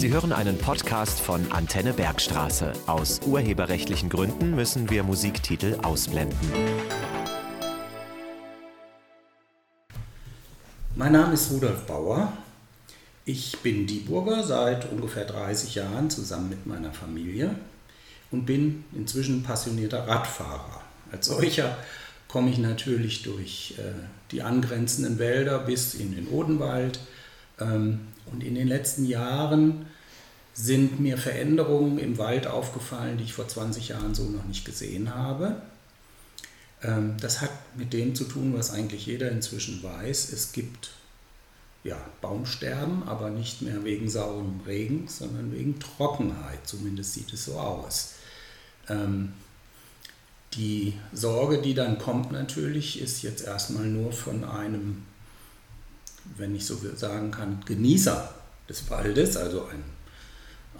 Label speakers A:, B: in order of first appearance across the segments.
A: Sie hören einen Podcast von Antenne Bergstraße. Aus urheberrechtlichen Gründen müssen wir Musiktitel ausblenden.
B: Mein Name ist Rudolf Bauer. Ich bin Dieburger seit ungefähr 30 Jahren zusammen mit meiner Familie und bin inzwischen passionierter Radfahrer. Als solcher komme ich natürlich durch äh, die angrenzenden Wälder bis in den Odenwald. Ähm, und in den letzten Jahren sind mir Veränderungen im Wald aufgefallen, die ich vor 20 Jahren so noch nicht gesehen habe. Ähm, das hat mit dem zu tun, was eigentlich jeder inzwischen weiß. Es gibt ja, Baumsterben, aber nicht mehr wegen saurem Regen, sondern wegen Trockenheit. Zumindest sieht es so aus. Ähm, die Sorge, die dann kommt natürlich, ist jetzt erstmal nur von einem, wenn ich so sagen kann, Genießer des Waldes, also ein,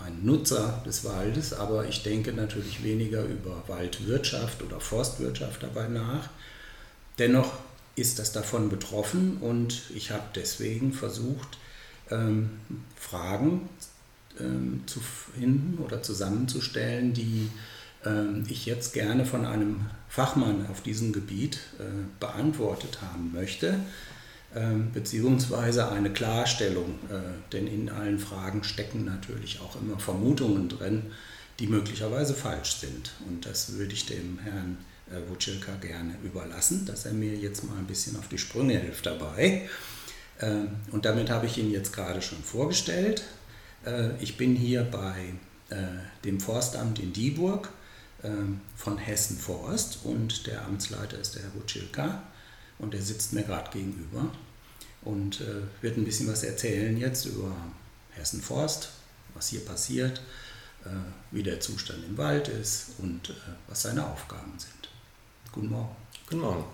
B: ein Nutzer des Waldes, aber ich denke natürlich weniger über Waldwirtschaft oder Forstwirtschaft dabei nach. Dennoch ist das davon betroffen und ich habe deswegen versucht, ähm, Fragen ähm, zu finden oder zusammenzustellen, die ähm, ich jetzt gerne von einem Fachmann auf diesem Gebiet äh, beantwortet haben möchte, beziehungsweise eine Klarstellung, äh, denn in allen Fragen stecken natürlich auch immer Vermutungen drin, die möglicherweise falsch sind. Und das würde ich dem Herrn äh, Wutschilka gerne überlassen, dass er mir jetzt mal ein bisschen auf die Sprünge hilft dabei. Ähm, und damit habe ich ihn jetzt gerade schon vorgestellt. Ich bin hier bei dem Forstamt in Dieburg ähm, von Hessen Forst und der Amtsleiter ist der Herr Wutschilka und der sitzt mir gerade gegenüber und äh, wird ein bisschen was erzählen jetzt über Hessen Forst, was hier passiert, äh, wie der Zustand im Wald ist und äh, was seine Aufgaben sind. Guten Morgen.
C: Guten Morgen.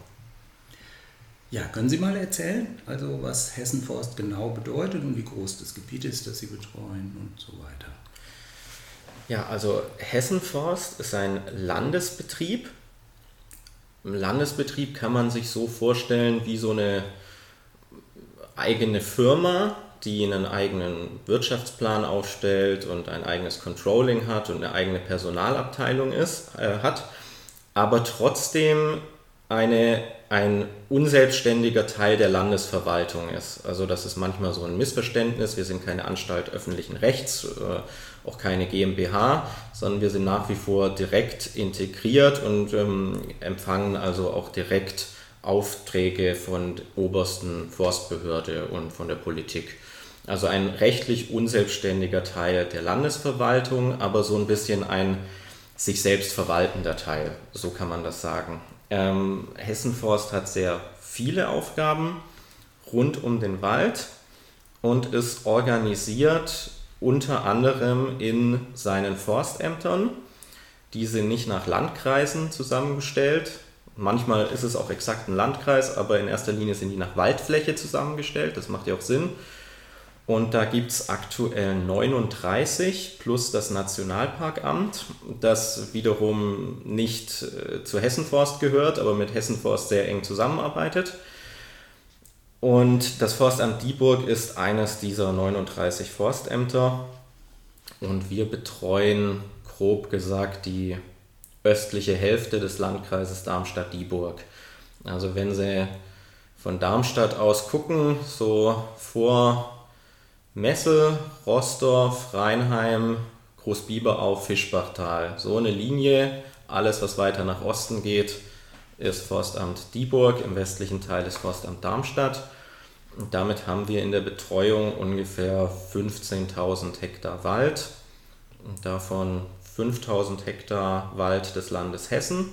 B: Ja, können Sie mal erzählen, also was Hessen Forst genau bedeutet und wie groß das Gebiet ist, das Sie betreuen und so weiter?
C: Ja, also Hessenforst ist ein Landesbetrieb. Ein Landesbetrieb kann man sich so vorstellen wie so eine eigene Firma, die einen eigenen Wirtschaftsplan aufstellt und ein eigenes Controlling hat und eine eigene Personalabteilung ist, äh, hat, aber trotzdem eine, ein unselbstständiger Teil der Landesverwaltung ist. Also das ist manchmal so ein Missverständnis. Wir sind keine Anstalt öffentlichen Rechts äh, auch keine GmbH, sondern wir sind nach wie vor direkt integriert und ähm, empfangen also auch direkt Aufträge von der obersten Forstbehörde und von der Politik. Also ein rechtlich unselbstständiger Teil der Landesverwaltung, aber so ein bisschen ein sich selbst verwaltender Teil, so kann man das sagen. Ähm, Hessenforst hat sehr viele Aufgaben rund um den Wald und ist organisiert unter anderem in seinen Forstämtern. Die sind nicht nach Landkreisen zusammengestellt. Manchmal ist es auch exakt ein Landkreis, aber in erster Linie sind die nach Waldfläche zusammengestellt. Das macht ja auch Sinn. Und da gibt es aktuell 39 plus das Nationalparkamt, das wiederum nicht äh, zu Hessenforst gehört, aber mit Hessenforst sehr eng zusammenarbeitet. Und das Forstamt Dieburg ist eines dieser 39 Forstämter und wir betreuen grob gesagt die östliche Hälfte des Landkreises Darmstadt-Dieburg. Also wenn Sie von Darmstadt aus gucken, so vor Messel, Rostorf, Rheinheim, Großbiberau, Fischbachtal, so eine Linie, alles was weiter nach Osten geht, ist Forstamt Dieburg, im westlichen Teil ist Forstamt Darmstadt. Und damit haben wir in der Betreuung ungefähr 15.000 Hektar Wald, und davon 5.000 Hektar Wald des Landes Hessen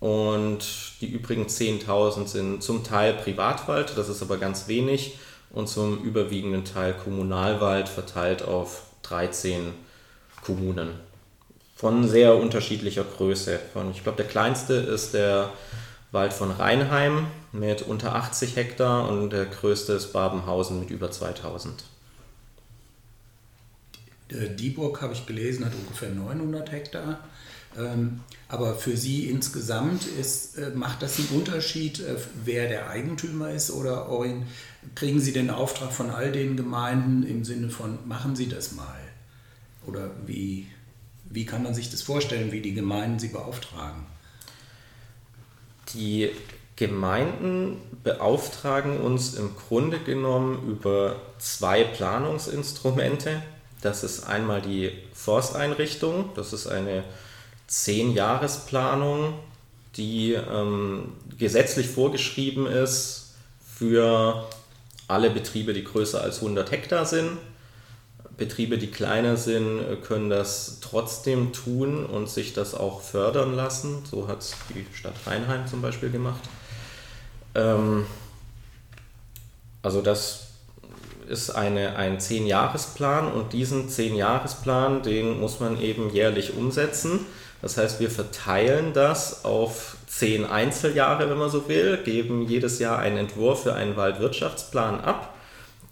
C: und die übrigen 10.000 sind zum Teil Privatwald, das ist aber ganz wenig, und zum überwiegenden Teil Kommunalwald verteilt auf 13 Kommunen von sehr unterschiedlicher Größe. Von, ich glaube, der kleinste ist der Wald von Rheinheim mit unter 80 Hektar und der größte ist Babenhausen mit über 2000.
B: Dieburg, habe ich gelesen, hat ungefähr 900 Hektar. Ähm, aber für Sie insgesamt ist, äh, macht das einen Unterschied, äh, wer der Eigentümer ist oder kriegen Sie den Auftrag von all den Gemeinden im Sinne von, machen Sie das mal? Oder wie, wie kann man sich das vorstellen, wie die Gemeinden sie beauftragen?
C: Die Gemeinden beauftragen uns im Grunde genommen über zwei Planungsinstrumente. Das ist einmal die Forsteinrichtung, das ist eine Zehn-Jahres-Planung, die ähm, gesetzlich vorgeschrieben ist für alle Betriebe, die größer als 100 Hektar sind. Betriebe, die kleiner sind, können das trotzdem tun und sich das auch fördern lassen. So hat es die Stadt Rheinheim zum Beispiel gemacht. Ähm, also das ist eine, ein Zehn-Jahres-Plan und diesen Zehn-Jahres-Plan, den muss man eben jährlich umsetzen. Das heißt, wir verteilen das auf zehn Einzeljahre, wenn man so will, geben jedes Jahr einen Entwurf für einen Waldwirtschaftsplan ab,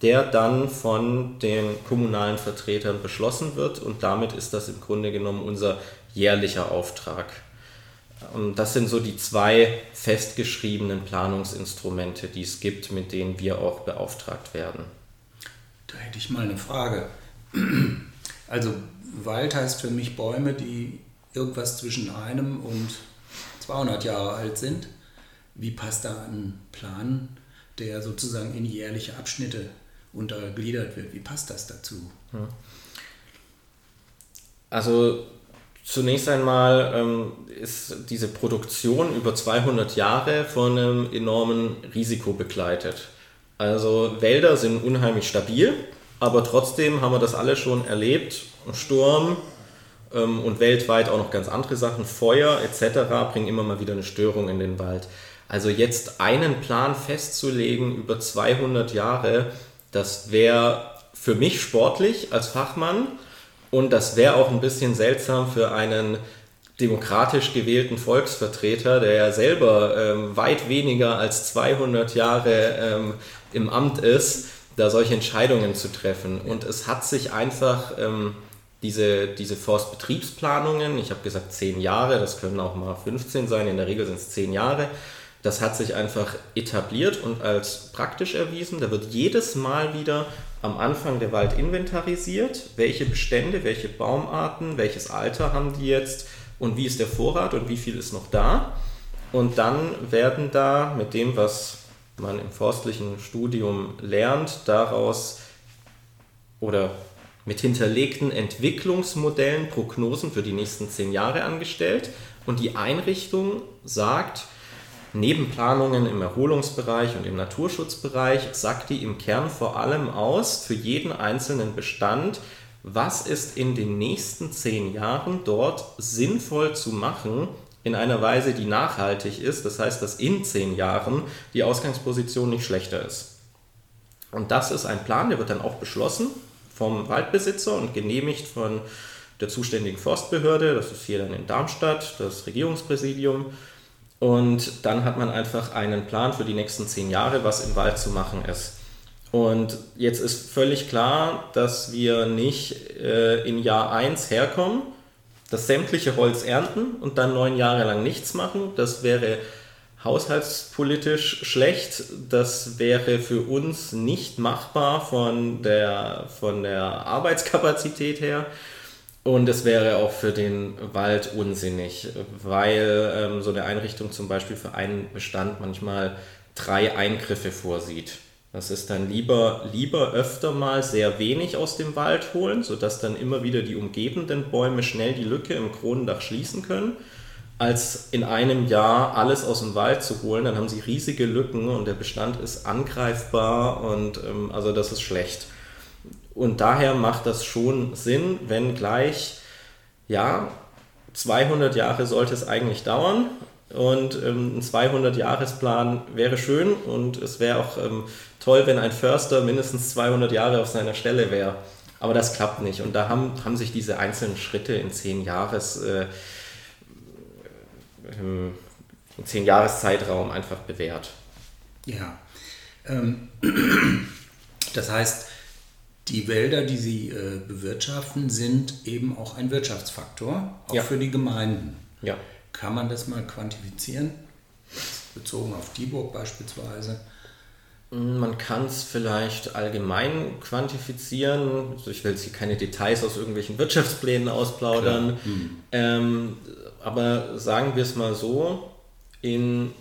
C: der dann von den kommunalen Vertretern beschlossen wird und damit ist das im Grunde genommen unser jährlicher Auftrag. Und das sind so die zwei festgeschriebenen Planungsinstrumente, die es gibt, mit denen wir auch beauftragt werden.
B: Da hätte ich mal eine Frage. Also Wald heißt für mich Bäume, die irgendwas zwischen einem und 200 Jahre alt sind. Wie passt da ein Plan, der sozusagen in jährliche Abschnitte untergliedert wird? Wie passt das dazu? Hm.
C: Also Zunächst einmal ähm, ist diese Produktion über 200 Jahre von einem enormen Risiko begleitet. Also Wälder sind unheimlich stabil, aber trotzdem haben wir das alle schon erlebt. Sturm ähm, und weltweit auch noch ganz andere Sachen, Feuer etc. bringen immer mal wieder eine Störung in den Wald. Also jetzt einen Plan festzulegen über 200 Jahre, das wäre für mich sportlich als Fachmann und das wäre auch ein bisschen seltsam für einen demokratisch gewählten Volksvertreter, der ja selber ähm, weit weniger als 200 Jahre ähm, im Amt ist, da solche Entscheidungen zu treffen. Und es hat sich einfach ähm, diese, diese Forstbetriebsplanungen, ich habe gesagt 10 Jahre, das können auch mal 15 sein, in der Regel sind es 10 Jahre, das hat sich einfach etabliert und als praktisch erwiesen. Da wird jedes Mal wieder am Anfang der Wald inventarisiert, welche Bestände, welche Baumarten, welches Alter haben die jetzt und wie ist der Vorrat und wie viel ist noch da. Und dann werden da mit dem, was man im forstlichen Studium lernt, daraus oder mit hinterlegten Entwicklungsmodellen Prognosen für die nächsten zehn Jahre angestellt. Und die Einrichtung sagt, Neben Planungen im Erholungsbereich und im Naturschutzbereich sagt die im Kern vor allem aus für jeden einzelnen Bestand, was ist in den nächsten zehn Jahren dort sinnvoll zu machen, in einer Weise, die nachhaltig ist. Das heißt, dass in zehn Jahren die Ausgangsposition nicht schlechter ist. Und das ist ein Plan, der wird dann auch beschlossen vom Waldbesitzer und genehmigt von der zuständigen Forstbehörde. Das ist hier dann in Darmstadt, das Regierungspräsidium. Und dann hat man einfach einen Plan für die nächsten zehn Jahre, was im Wald zu machen ist. Und jetzt ist völlig klar, dass wir nicht äh, in Jahr 1 herkommen, das sämtliche Holz ernten und dann neun Jahre lang nichts machen. Das wäre haushaltspolitisch schlecht. Das wäre für uns nicht machbar von der, von der Arbeitskapazität her. Und es wäre auch für den Wald unsinnig, weil ähm, so eine Einrichtung zum Beispiel für einen Bestand manchmal drei Eingriffe vorsieht. Das ist dann lieber, lieber öfter mal sehr wenig aus dem Wald holen, sodass dann immer wieder die umgebenden Bäume schnell die Lücke im Kronendach schließen können, als in einem Jahr alles aus dem Wald zu holen. Dann haben sie riesige Lücken und der Bestand ist angreifbar und ähm, also das ist schlecht. Und daher macht das schon Sinn, wenn gleich, ja, 200 Jahre sollte es eigentlich dauern. Und ähm, ein 200-Jahresplan wäre schön und es wäre auch ähm, toll, wenn ein Förster mindestens 200 Jahre auf seiner Stelle wäre. Aber das klappt nicht. Und da haben, haben sich diese einzelnen Schritte in 10 Jahres, äh, im 10 Jahreszeitraum einfach bewährt.
B: Ja. Ähm, das heißt, die Wälder, die Sie äh, bewirtschaften, sind eben auch ein Wirtschaftsfaktor, auch ja. für die Gemeinden.
C: Ja.
B: Kann man das mal quantifizieren? Bezogen auf Dieburg beispielsweise.
C: Man kann es vielleicht allgemein quantifizieren. Also ich will jetzt hier keine Details aus irgendwelchen Wirtschaftsplänen ausplaudern. Mhm. Ähm, aber sagen wir es mal so, in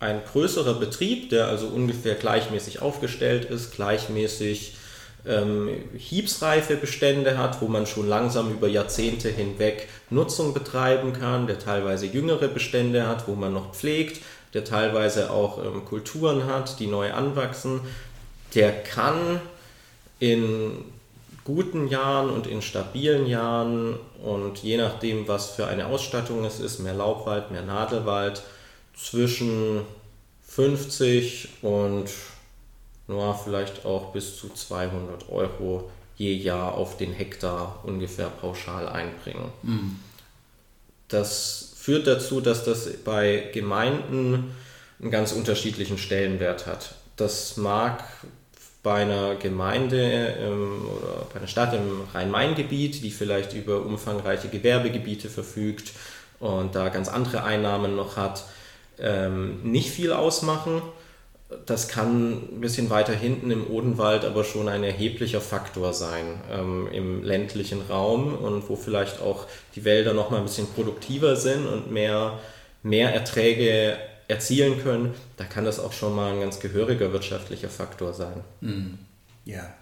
C: ein größerer Betrieb, der also ungefähr gleichmäßig aufgestellt ist, gleichmäßig ähm, hiebsreife Bestände hat, wo man schon langsam über Jahrzehnte hinweg Nutzung betreiben kann, der teilweise jüngere Bestände hat, wo man noch pflegt, der teilweise auch ähm, Kulturen hat, die neu anwachsen, der kann in guten Jahren und in stabilen Jahren und je nachdem, was für eine Ausstattung es ist, mehr Laubwald, mehr Nadelwald, zwischen 50 und ja, vielleicht auch bis zu 200 Euro je Jahr auf den Hektar ungefähr pauschal einbringen. Mhm. Das führt dazu, dass das bei Gemeinden einen ganz unterschiedlichen Stellenwert hat. Das mag bei einer Gemeinde ähm, oder bei einer Stadt im Rhein-Main-Gebiet, die vielleicht über umfangreiche Gewerbegebiete verfügt und da ganz andere Einnahmen noch hat, ähm, nicht viel ausmachen. Das kann ein bisschen weiter hinten im Odenwald aber schon ein erheblicher Faktor sein ähm, im ländlichen Raum und wo vielleicht auch die Wälder noch mal ein bisschen produktiver sind und mehr, mehr Erträge erzielen können. Da kann das auch schon mal ein ganz gehöriger wirtschaftlicher Faktor sein.
B: Mhm. Ja.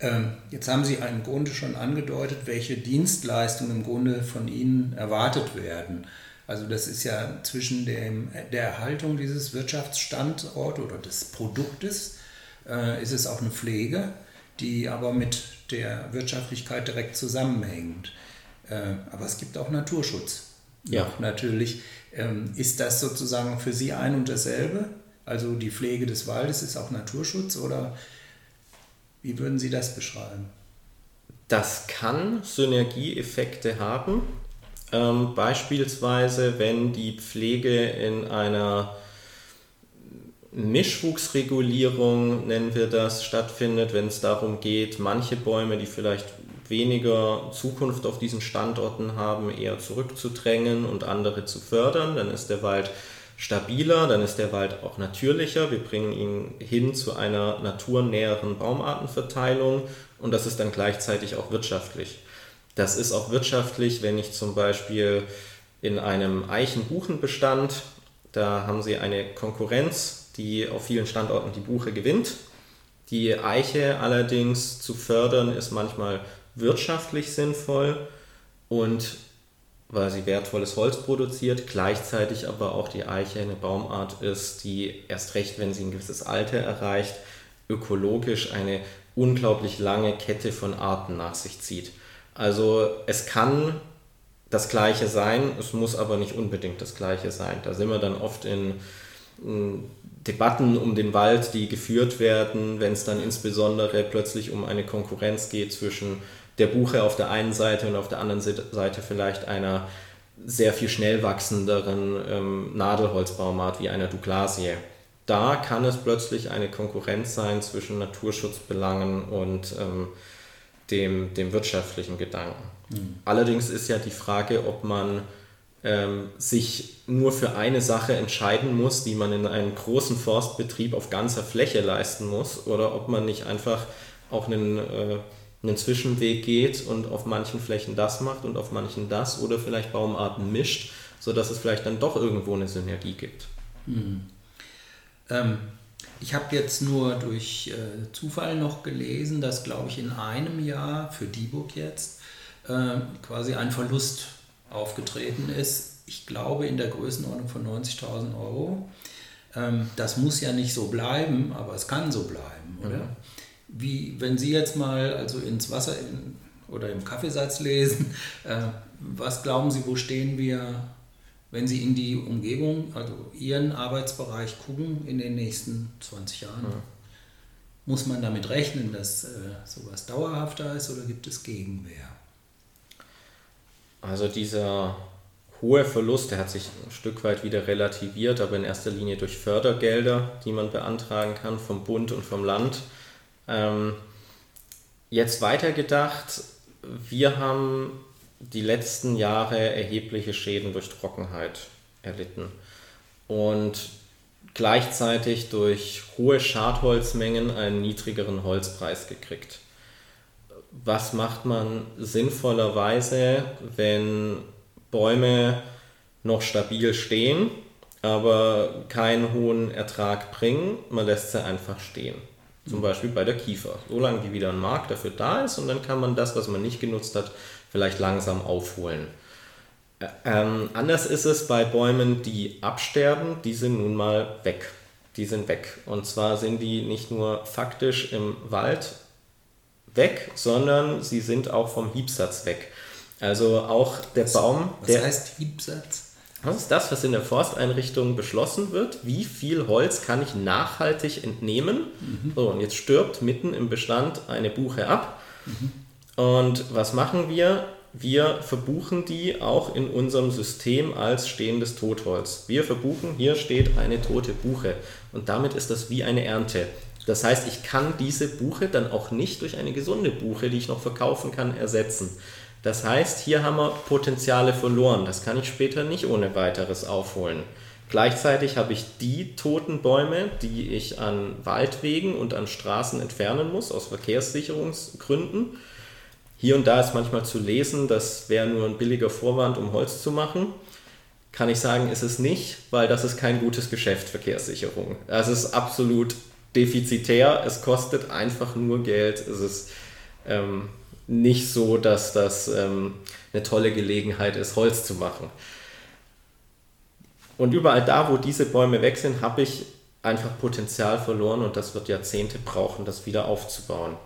B: Ähm, jetzt haben Sie im Grunde schon angedeutet, welche Dienstleistungen im Grunde von Ihnen erwartet werden. Also das ist ja zwischen dem, der Erhaltung dieses Wirtschaftsstandorts oder des Produktes äh, ist es auch eine Pflege, die aber mit der Wirtschaftlichkeit direkt zusammenhängt. Äh, aber es gibt auch Naturschutz. Ja. Noch natürlich. Ähm, ist das sozusagen für Sie ein und dasselbe? Also die Pflege des Waldes ist auch Naturschutz oder wie würden Sie das beschreiben?
C: Das kann Synergieeffekte haben. Ähm, beispielsweise, wenn die Pflege in einer Mischwuchsregulierung, nennen wir das, stattfindet, wenn es darum geht, manche Bäume, die vielleicht weniger Zukunft auf diesen Standorten haben, eher zurückzudrängen und andere zu fördern, dann ist der Wald stabiler, dann ist der Wald auch natürlicher. Wir bringen ihn hin zu einer naturnäheren Baumartenverteilung und das ist dann gleichzeitig auch wirtschaftlich. Das ist auch wirtschaftlich, wenn ich zum Beispiel in einem Eichen-Buchen-Bestand, da haben Sie eine Konkurrenz, die auf vielen Standorten die Buche gewinnt. Die Eiche allerdings zu fördern ist manchmal wirtschaftlich sinnvoll und weil sie wertvolles Holz produziert, gleichzeitig aber auch die Eiche eine Baumart ist, die erst recht, wenn sie ein gewisses Alter erreicht, ökologisch eine unglaublich lange Kette von Arten nach sich zieht. Also es kann das gleiche sein, es muss aber nicht unbedingt das gleiche sein. Da sind wir dann oft in, in Debatten um den Wald, die geführt werden, wenn es dann insbesondere plötzlich um eine Konkurrenz geht zwischen der Buche auf der einen Seite und auf der anderen Seite vielleicht einer sehr viel schnell wachsenderen ähm, Nadelholzbaumart wie einer Douglasie. Da kann es plötzlich eine Konkurrenz sein zwischen Naturschutzbelangen und ähm, dem, dem wirtschaftlichen Gedanken. Mhm. Allerdings ist ja die Frage, ob man ähm, sich nur für eine Sache entscheiden muss, die man in einem großen Forstbetrieb auf ganzer Fläche leisten muss, oder ob man nicht einfach auch einen, äh, einen Zwischenweg geht und auf manchen Flächen das macht und auf manchen das oder vielleicht Baumarten mischt, sodass es vielleicht dann doch irgendwo eine Synergie gibt. Mhm.
B: Ähm, ich habe jetzt nur durch äh, Zufall noch gelesen, dass, glaube ich, in einem Jahr für Dieburg jetzt äh, quasi ein Verlust aufgetreten ist. Ich glaube in der Größenordnung von 90.000 Euro. Ähm, das muss ja nicht so bleiben, aber es kann so bleiben, oder? Mhm. Wie, wenn Sie jetzt mal also ins Wasser in, oder im Kaffeesatz lesen, äh, was glauben Sie, wo stehen wir wenn Sie in die Umgebung, also Ihren Arbeitsbereich gucken in den nächsten 20 Jahren, ja. muss man damit rechnen, dass äh, sowas dauerhafter ist oder gibt es Gegenwehr?
C: Also dieser hohe Verlust, der hat sich ein Stück weit wieder relativiert, aber in erster Linie durch Fördergelder, die man beantragen kann vom Bund und vom Land. Ähm, jetzt weitergedacht, wir haben die letzten Jahre erhebliche Schäden durch Trockenheit erlitten. Und gleichzeitig durch hohe Schadholzmengen einen niedrigeren Holzpreis gekriegt. Was macht man sinnvollerweise, wenn Bäume noch stabil stehen, aber keinen hohen Ertrag bringen? Man lässt sie einfach stehen. Zum Beispiel bei der Kiefer. Solange wie wieder ein Markt dafür da ist und dann kann man das, was man nicht genutzt hat, vielleicht langsam aufholen. Ähm, anders ist es bei Bäumen, die absterben, die sind nun mal weg. Die sind weg. Und zwar sind die nicht nur faktisch im Wald weg, sondern sie sind auch vom Hiebsatz weg. Also auch der
B: was,
C: Baum.
B: Was
C: der,
B: heißt Hiebsatz?
C: Das ist das, was in der Forsteinrichtung beschlossen wird. Wie viel Holz kann ich nachhaltig entnehmen? Mhm. So, und jetzt stirbt mitten im Bestand eine Buche ab. Mhm. Und was machen wir? Wir verbuchen die auch in unserem System als stehendes Totholz. Wir verbuchen, hier steht eine tote Buche. Und damit ist das wie eine Ernte. Das heißt, ich kann diese Buche dann auch nicht durch eine gesunde Buche, die ich noch verkaufen kann, ersetzen. Das heißt, hier haben wir Potenziale verloren. Das kann ich später nicht ohne weiteres aufholen. Gleichzeitig habe ich die toten Bäume, die ich an Waldwegen und an Straßen entfernen muss, aus Verkehrssicherungsgründen. Hier und da ist manchmal zu lesen, das wäre nur ein billiger Vorwand, um Holz zu machen. Kann ich sagen, ist es nicht, weil das ist kein gutes Geschäft, Verkehrssicherung. Das ist absolut defizitär. Es kostet einfach nur Geld. Es ist ähm, nicht so, dass das ähm, eine tolle Gelegenheit ist, Holz zu machen. Und überall da, wo diese Bäume weg sind, habe ich einfach Potenzial verloren und das wird Jahrzehnte brauchen, das wieder aufzubauen.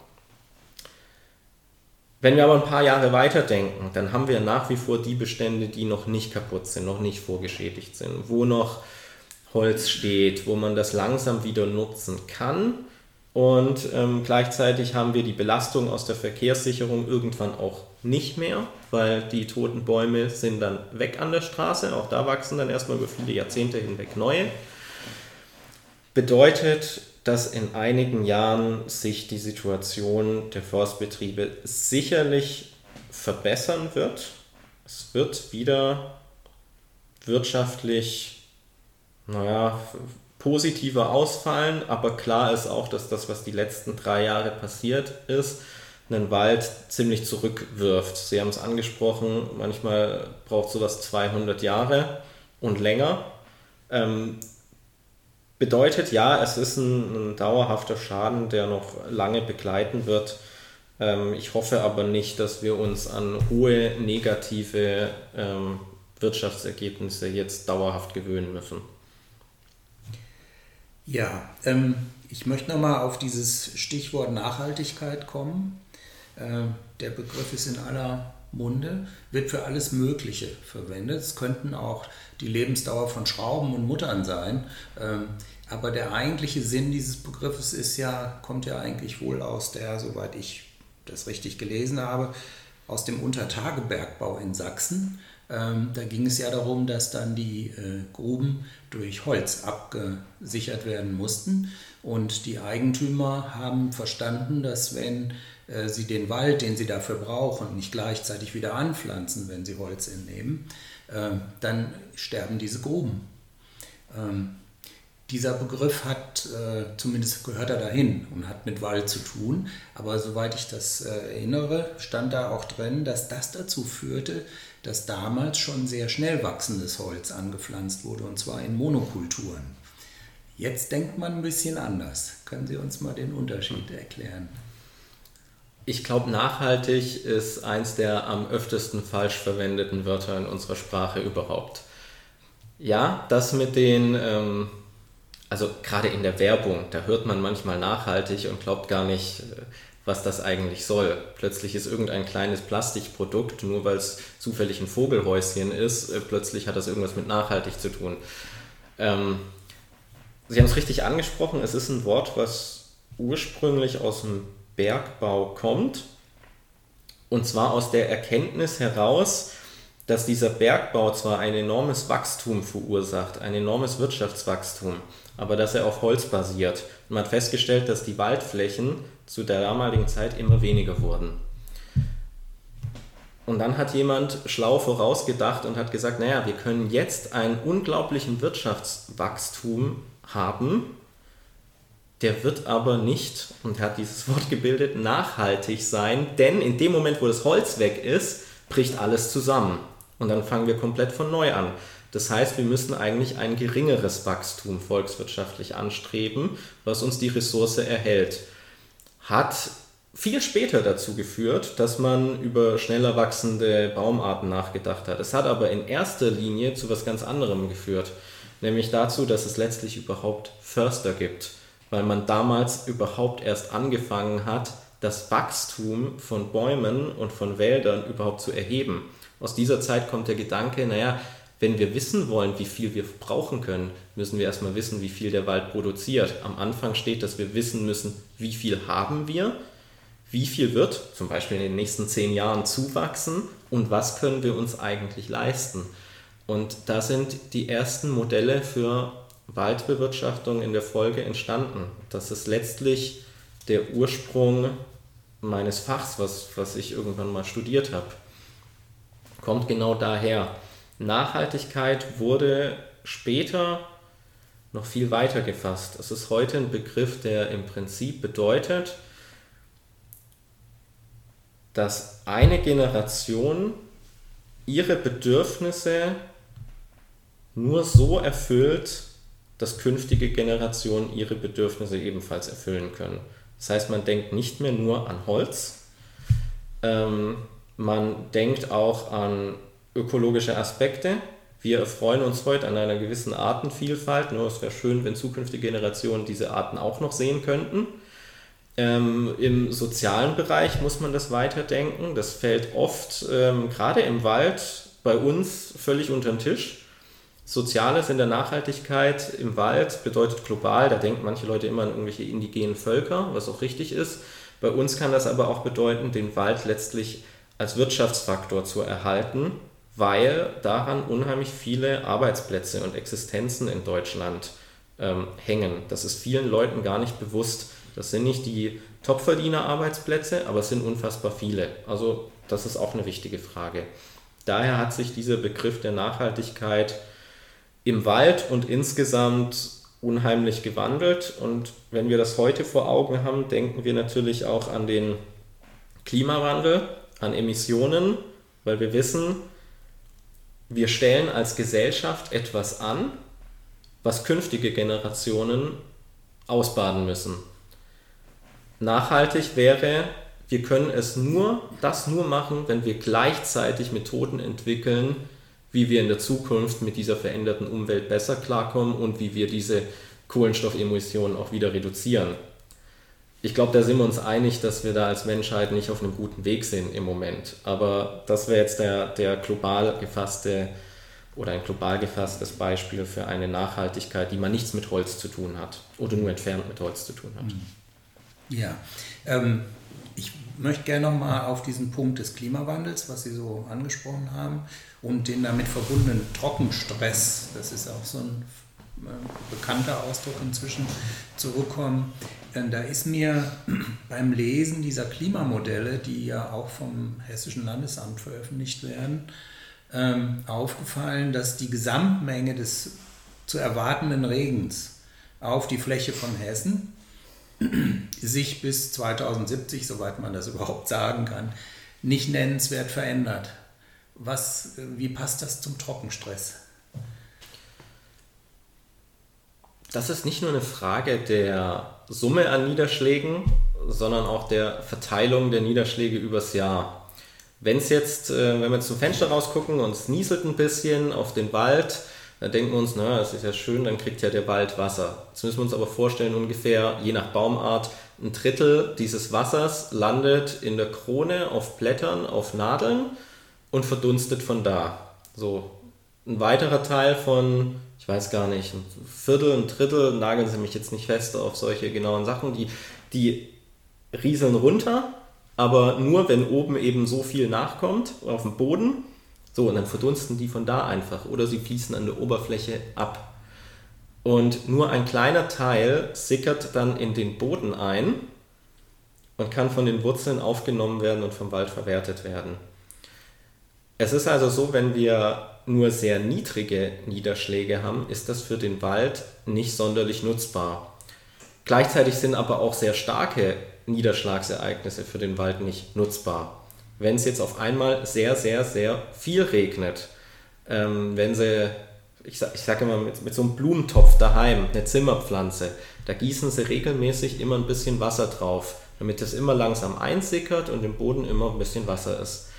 C: Wenn wir aber ein paar Jahre weiter denken, dann haben wir nach wie vor die Bestände, die noch nicht kaputt sind, noch nicht vorgeschädigt sind, wo noch Holz steht, wo man das langsam wieder nutzen kann und ähm, gleichzeitig haben wir die Belastung aus der Verkehrssicherung irgendwann auch nicht mehr, weil die toten Bäume sind dann weg an der Straße. Auch da wachsen dann erstmal über viele Jahrzehnte hinweg neue. Bedeutet, dass in einigen Jahren sich die Situation der Forstbetriebe sicherlich verbessern wird. Es wird wieder wirtschaftlich, naja, positiver ausfallen, aber klar ist auch, dass das, was die letzten drei Jahre passiert ist, einen Wald ziemlich zurückwirft. Sie haben es angesprochen, manchmal braucht sowas 200 Jahre und länger. Ähm, bedeutet ja, es ist ein, ein, dauerhafter Schaden, der noch lange begleiten wird. Ähm, ich hoffe aber nicht, dass wir uns an hohe negative ähm, Wirtschaftsergebnisse jetzt dauerhaft gewöhnen müssen.
B: Ja, ähm, ich möchte nochmal auf dieses Stichwort Nachhaltigkeit kommen. Äh, der Begriff ist in aller Munde, wird für alles Mögliche verwendet. Es könnten auch die Lebensdauer von Schrauben und Muttern sein. Ähm, aber der eigentliche Sinn dieses Begriffes ist ja, kommt ja eigentlich wohl aus der, soweit ich das richtig gelesen habe, aus dem Untertagebergbau in Sachsen. Ähm, da ging es ja darum, dass dann die äh, Gruben durch Holz abgesichert werden mussten. Und die Eigentümer haben verstanden, dass wenn äh, sie den Wald, den sie dafür brauchen, nicht gleichzeitig wieder anpflanzen, wenn sie Holz entnehmen, äh, dann sterben diese Gruben. Ähm, dieser Begriff hat, äh, zumindest gehört er dahin und hat mit Wald zu tun, aber soweit ich das äh, erinnere, stand da auch drin, dass das dazu führte, dass damals schon sehr schnell wachsendes Holz angepflanzt wurde, und zwar in Monokulturen. Jetzt denkt man ein bisschen anders. Können Sie uns mal den Unterschied erklären?
C: Ich glaube, nachhaltig ist eins der am öftesten falsch verwendeten Wörter in unserer Sprache überhaupt. Ja, das mit den, ähm, also gerade in der Werbung, da hört man manchmal nachhaltig und glaubt gar nicht, äh, was das eigentlich soll. Plötzlich ist irgendein kleines Plastikprodukt, nur weil es zufällig ein Vogelhäuschen ist, äh, plötzlich hat das irgendwas mit nachhaltig zu tun. Ähm, Sie haben es richtig angesprochen, es ist ein Wort, was ursprünglich aus dem Bergbau kommt. Und zwar aus der Erkenntnis heraus, dass dieser Bergbau zwar ein enormes Wachstum verursacht, ein enormes Wirtschaftswachstum, aber dass er auf Holz basiert. Man hat festgestellt, dass die Waldflächen zu der damaligen Zeit immer weniger wurden. Und dann hat jemand schlau vorausgedacht und hat gesagt, naja, wir können jetzt einen unglaublichen Wirtschaftswachstum haben, der wird aber nicht, und er hat dieses Wort gebildet, nachhaltig sein, denn in dem Moment, wo das Holz weg ist, bricht alles zusammen. Und dann fangen wir komplett von neu an. Das heißt, wir müssen eigentlich ein geringeres Wachstum volkswirtschaftlich anstreben, was uns die Ressource erhält. Hat viel später dazu geführt, dass man über schneller wachsende Baumarten nachgedacht hat. Es hat aber in erster Linie zu was ganz anderem geführt, nämlich dazu, dass es letztlich überhaupt Förster gibt, weil man damals überhaupt erst angefangen hat, das Wachstum von Bäumen und von Wäldern überhaupt zu erheben. Aus dieser Zeit kommt der Gedanke, naja, wenn wir wissen wollen, wie viel wir brauchen können, müssen wir erstmal wissen, wie viel der Wald produziert. Am Anfang steht, dass wir wissen müssen, wie viel haben wir, wie viel wird zum Beispiel in den nächsten zehn Jahren zuwachsen und was können wir uns eigentlich leisten. Und da sind die ersten Modelle für Waldbewirtschaftung in der Folge entstanden. Das ist letztlich der Ursprung meines Fachs, was, was ich irgendwann mal studiert habe. Kommt genau daher. Nachhaltigkeit wurde später noch viel weiter gefasst. Es ist heute ein Begriff, der im Prinzip bedeutet, dass eine Generation ihre Bedürfnisse nur so erfüllt, dass künftige Generationen ihre Bedürfnisse ebenfalls erfüllen können. Das heißt, man denkt nicht mehr nur an Holz, ähm, man denkt auch an ökologische Aspekte. Wir erfreuen uns heute an einer gewissen Artenvielfalt, nur es wäre schön, wenn zukünftige Generationen diese Arten auch noch sehen könnten. Ähm, Im sozialen Bereich muss man das weiterdenken. Das fällt oft, ähm, gerade im Wald, bei uns völlig unter den Tisch. Soziales in der Nachhaltigkeit im Wald bedeutet global, da denken manche Leute immer an irgendwelche indigenen Völker, was auch richtig ist. Bei uns kann das aber auch bedeuten, den Wald letztlich als Wirtschaftsfaktor zu erhalten, weil daran unheimlich viele Arbeitsplätze und Existenzen in Deutschland ähm, hängen. Das ist vielen Leuten gar nicht bewusst. Das sind nicht die Topverdiener-Arbeitsplätze, aber es sind unfassbar viele. Also das ist auch eine wichtige Frage. Daher hat sich dieser Begriff der Nachhaltigkeit im Wald und insgesamt unheimlich gewandelt. Und wenn wir das heute vor Augen haben, denken wir natürlich auch an den Klimawandel, an Emissionen, weil wir wissen, wir stellen als Gesellschaft etwas an, was künftige Generationen ausbaden müssen. Nachhaltig wäre, wir können es nur, das nur machen, wenn wir gleichzeitig Methoden entwickeln, wie wir in der Zukunft mit dieser veränderten Umwelt besser klarkommen und wie wir diese Kohlenstoffemissionen auch wieder reduzieren. Ich glaube, da sind wir uns einig, dass wir da als Menschheit nicht auf einem guten Weg sind im Moment. Aber das wäre jetzt der, der global gefasste oder ein global gefasstes Beispiel für eine Nachhaltigkeit, die man nichts mit Holz zu tun hat oder nur entfernt mit Holz zu tun hat. Mhm.
B: Ja, ähm, ich möchte gerne nochmal auf diesen Punkt des Klimawandels, was Sie so angesprochen haben, und den damit verbundenen Trockenstress, das ist auch so ein äh, bekannter Ausdruck inzwischen, zurückkommen. Denn da ist mir beim Lesen dieser Klimamodelle, die ja auch vom Hessischen Landesamt veröffentlicht werden, ähm, aufgefallen, dass die Gesamtmenge des zu erwartenden Regens auf die Fläche von Hessen sich bis 2070, soweit man das überhaupt sagen kann, nicht nennenswert verändert. Was, wie passt das zum Trockenstress?
C: Das ist nicht nur eine Frage der Summe an Niederschlägen, sondern auch der Verteilung der Niederschläge übers Jahr. Wenn es jetzt, äh, wenn wir zum Fenster rausgucken und es nieselt ein bisschen auf den Wald, dann denken wir uns, na, das ist ja schön, dann kriegt ja der Wald Wasser. Jetzt müssen wir uns aber vorstellen, ungefähr, je nach Baumart, ein Drittel dieses Wassers landet in der Krone auf Blättern, auf Nadeln und verdunstet von da. So, ein weiterer Teil von, ich weiß gar nicht, ein Viertel, ein Drittel, nageln Sie mich jetzt nicht fest auf solche genauen Sachen, die, die rieseln runter, aber nur wenn oben eben so viel nachkommt auf dem Boden so, und dann verdunsten die von da einfach oder sie fließen an der Oberfläche ab. Und nur ein kleiner Teil sickert dann in den Boden ein und kann von den Wurzeln aufgenommen werden und vom Wald verwertet werden. Es ist also so, wenn wir nur sehr niedrige Niederschläge haben, ist das für den Wald nicht sonderlich nutzbar. Gleichzeitig sind aber auch sehr starke Niederschlagsereignisse für den Wald nicht nutzbar. Wenn es jetzt auf einmal sehr, sehr, sehr viel regnet, ähm, wenn sie, ich, ich sage immer, mit, mit so einem Blumentopf daheim, eine Zimmerpflanze, da gießen sie regelmäßig immer ein bisschen Wasser drauf, damit es immer langsam einsickert und im Boden immer ein bisschen Wasser ist.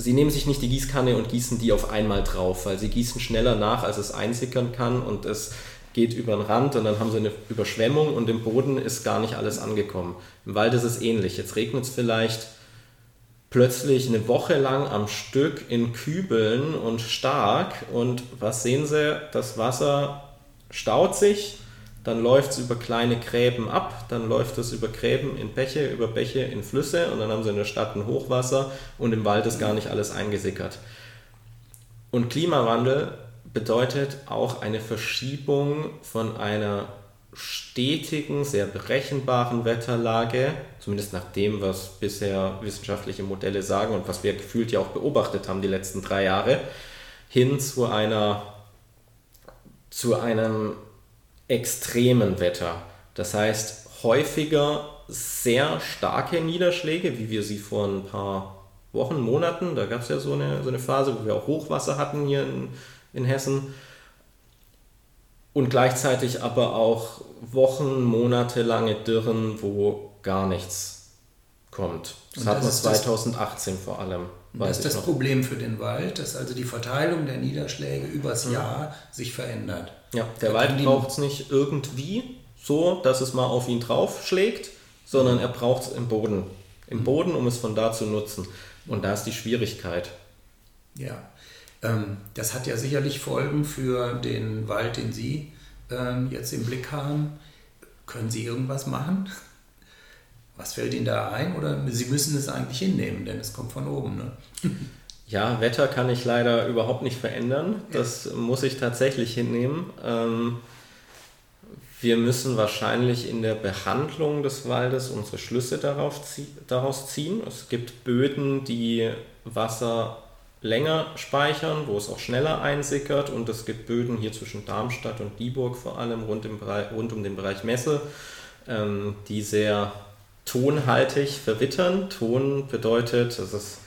C: Sie nehmen sich nicht die Gießkanne und gießen die auf einmal drauf, weil sie gießen schneller nach, als es einsickern kann und es geht über den Rand und dann haben sie eine Überschwemmung und im Boden ist gar nicht alles angekommen. Im Wald ist es ähnlich. Jetzt regnet es vielleicht plötzlich eine Woche lang am Stück in Kübeln und stark und was sehen sie? Das Wasser staut sich, dann läuft es über kleine Gräben ab, dann läuft es über Gräben in Bäche, über Bäche in Flüsse und dann haben sie in der Stadt ein Hochwasser und im Wald ist gar nicht alles eingesickert. Und Klimawandel bedeutet auch eine Verschiebung von einer stetigen, sehr berechenbaren Wetterlage, zumindest nach dem, was bisher wissenschaftliche Modelle sagen und was wir gefühlt ja auch beobachtet haben die letzten drei Jahre, hin zu einer zu einem extremen Wetter. Das heißt, häufiger sehr starke Niederschläge, wie wir sie vor ein paar Wochen, Monaten, da gab es ja so eine, so eine Phase, wo wir auch Hochwasser hatten hier in, in Hessen. Und gleichzeitig aber auch Wochen, Monate lange Dürren, wo gar nichts kommt. Das, das hatten wir 2018 das, vor allem.
B: Das ist das noch. Problem für den Wald, dass also die Verteilung der Niederschläge übers mhm. Jahr sich verändert.
C: Ja, der Wald braucht es nicht irgendwie so, dass es mal auf ihn draufschlägt, sondern er braucht es im Boden. Im mhm. Boden, um es von da zu nutzen. Und da ist die Schwierigkeit.
B: Ja, ähm, das hat ja sicherlich Folgen für den Wald, den Sie ähm, jetzt im Blick haben. Können Sie irgendwas machen? Was fällt Ihnen da ein? Oder Sie müssen es eigentlich hinnehmen, denn es kommt von oben. Ne?
C: Ja, Wetter kann ich leider überhaupt nicht verändern. Das ja. muss ich tatsächlich hinnehmen. Ähm, wir müssen wahrscheinlich in der Behandlung des Waldes unsere Schlüsse daraus ziehen. Es gibt Böden, die Wasser länger speichern, wo es auch schneller einsickert und es gibt Böden hier zwischen Darmstadt und Dieburg vor allem rund, im Bereich, rund um den Bereich Messe, ähm, die sehr tonhaltig verwittern. Ton bedeutet, dass es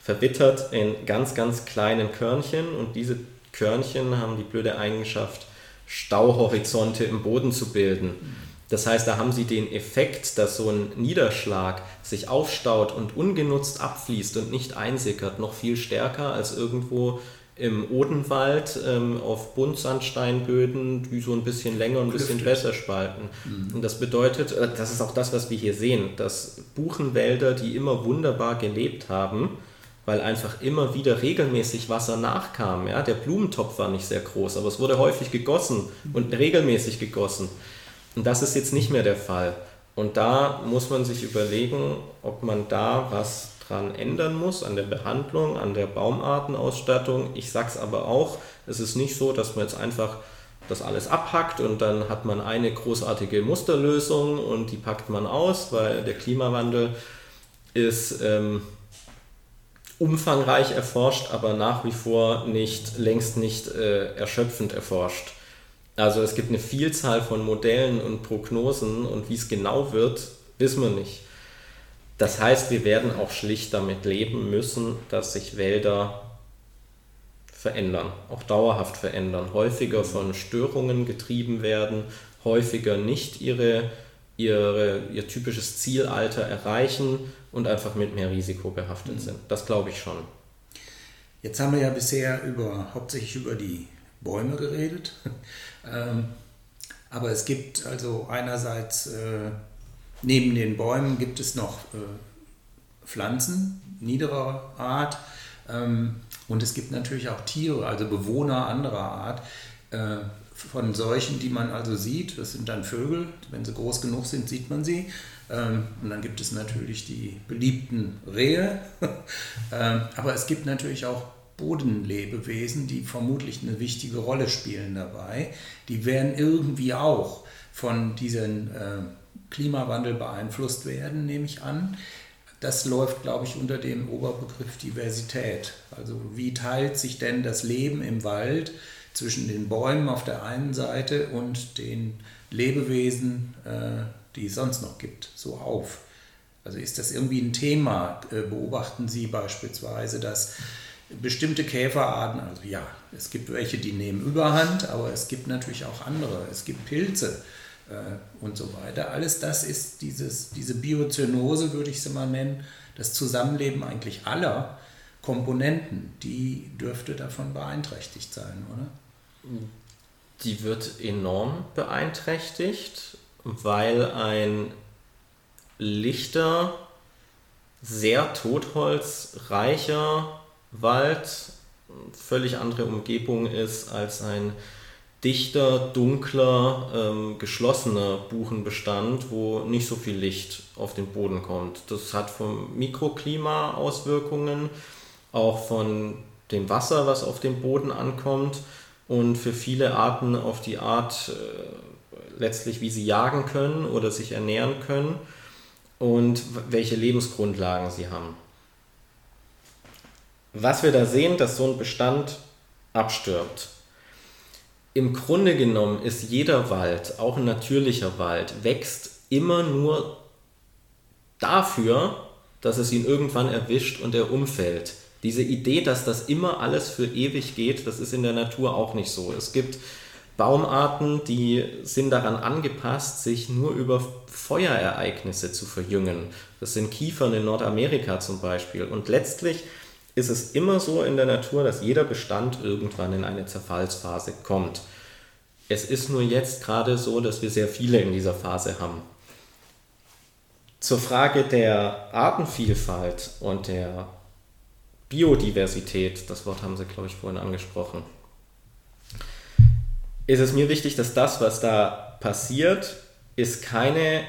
C: verwittert in ganz, ganz kleinen Körnchen und diese Körnchen haben die blöde Eigenschaft, Stauhorizonte im Boden zu bilden. Das heißt, da haben sie den Effekt, dass so ein Niederschlag sich aufstaut und ungenutzt abfließt und nicht einsickert, noch viel stärker als irgendwo im Odenwald ähm, auf Buntsandsteinböden, die so ein bisschen länger und ein bisschen besser spalten. Mhm. Und das bedeutet, äh, das ist auch das, was wir hier sehen, dass Buchenwälder, die immer wunderbar gelebt haben, weil einfach immer wieder regelmäßig Wasser nachkam. Ja? Der Blumentopf war nicht sehr groß, aber es wurde häufig gegossen und regelmäßig gegossen. Und das ist jetzt nicht mehr der Fall. Und da muss man sich überlegen, ob man da was dran ändern muss, an der Behandlung, an der Baumartenausstattung. Ich sage es aber auch, es ist nicht so, dass man jetzt einfach das alles abhackt und dann hat man eine großartige Musterlösung und die packt man aus, weil der Klimawandel ist ähm, umfangreich erforscht, aber nach wie vor nicht, längst nicht äh, erschöpfend erforscht. Also es gibt eine Vielzahl von Modellen und Prognosen und wie es genau wird, wissen wir nicht. Das heißt, wir werden auch schlicht damit leben müssen, dass sich Wälder verändern, auch dauerhaft verändern, häufiger von Störungen getrieben werden, häufiger nicht ihre, ihre, ihr typisches Zielalter erreichen und einfach mit mehr Risiko behaftet mhm. sind. Das glaube ich schon.
B: Jetzt haben wir ja bisher über, hauptsächlich über die Bäume geredet. ähm, aber es gibt also einerseits äh, neben den Bäumen gibt es noch äh, Pflanzen niederer Art ähm, und es gibt natürlich auch Tiere, also Bewohner anderer Art. Äh, von solchen, die man also sieht, das sind dann Vögel, wenn sie groß genug sind, sieht man sie. Ähm, und dann gibt es natürlich die beliebten Rehe. ähm, aber es gibt natürlich auch Bodenlebewesen, die vermutlich eine wichtige Rolle spielen dabei. Die werden irgendwie auch von diesem äh, Klimawandel beeinflusst werden, nehme ich an. das läuft, glaube ich, unter dem Oberbegriff Diversität. Also wie teilt sich denn das Leben im Wald zwischen den Bäumen auf der einen Seite und den Lebewesen, äh, die es sonst noch gibt, so auf? Also ist das irgendwie ein Thema? Äh, beobachten Sie beispielsweise, dass bestimmte Käferarten, also ja, es gibt welche, die nehmen Überhand, aber es gibt natürlich auch andere. Es gibt Pilze und so weiter. Alles das ist dieses, diese Biozönose, würde ich sie mal nennen, das Zusammenleben eigentlich aller Komponenten, die dürfte davon beeinträchtigt sein, oder?
C: Die wird enorm beeinträchtigt, weil ein lichter, sehr totholzreicher Wald völlig andere Umgebung ist als ein dichter, dunkler, ähm, geschlossener Buchenbestand, wo nicht so viel Licht auf den Boden kommt. Das hat vom Mikroklima Auswirkungen, auch von dem Wasser, was auf den Boden ankommt und für viele Arten auf die Art äh, letztlich, wie sie jagen können oder sich ernähren können und welche Lebensgrundlagen sie haben was wir da sehen, dass so ein Bestand abstirbt. Im Grunde genommen ist jeder Wald, auch ein natürlicher Wald, wächst immer nur dafür, dass es ihn irgendwann erwischt und er umfällt. Diese Idee, dass das immer alles für ewig geht, das ist in der Natur auch nicht so. Es gibt Baumarten, die sind daran angepasst, sich nur über Feuerereignisse zu verjüngen. Das sind Kiefern in Nordamerika zum Beispiel. Und letztlich ist es immer so in der Natur, dass jeder Bestand irgendwann in eine Zerfallsphase kommt. Es ist nur jetzt gerade so, dass wir sehr viele in dieser Phase haben. Zur Frage der Artenvielfalt und der Biodiversität, das Wort haben Sie, glaube ich, vorhin angesprochen, ist es mir wichtig, dass das, was da passiert, ist keine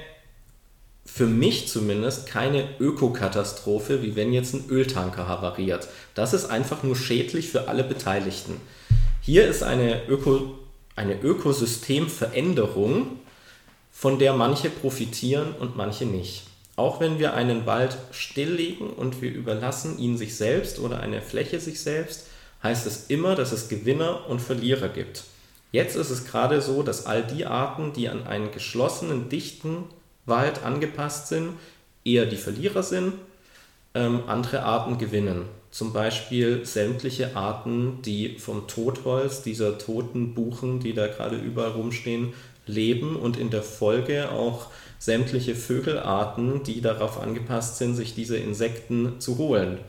C: für mich zumindest keine Ökokatastrophe, wie wenn jetzt ein Öltanker havariert. Das ist einfach nur schädlich für alle Beteiligten. Hier ist eine, Öko, eine Ökosystemveränderung, von der manche profitieren und manche nicht. Auch wenn wir einen Wald stilllegen und wir überlassen ihn sich selbst oder eine Fläche sich selbst, heißt es immer, dass es Gewinner und Verlierer gibt. Jetzt ist es gerade so, dass all die Arten, die an einen geschlossenen, dichten Wald angepasst sind, eher die Verlierer sind, ähm, andere Arten gewinnen. Zum Beispiel sämtliche Arten, die vom Totholz, dieser toten Buchen, die da gerade überall rumstehen, leben und in der Folge auch sämtliche Vögelarten, die darauf angepasst sind, sich diese Insekten zu holen.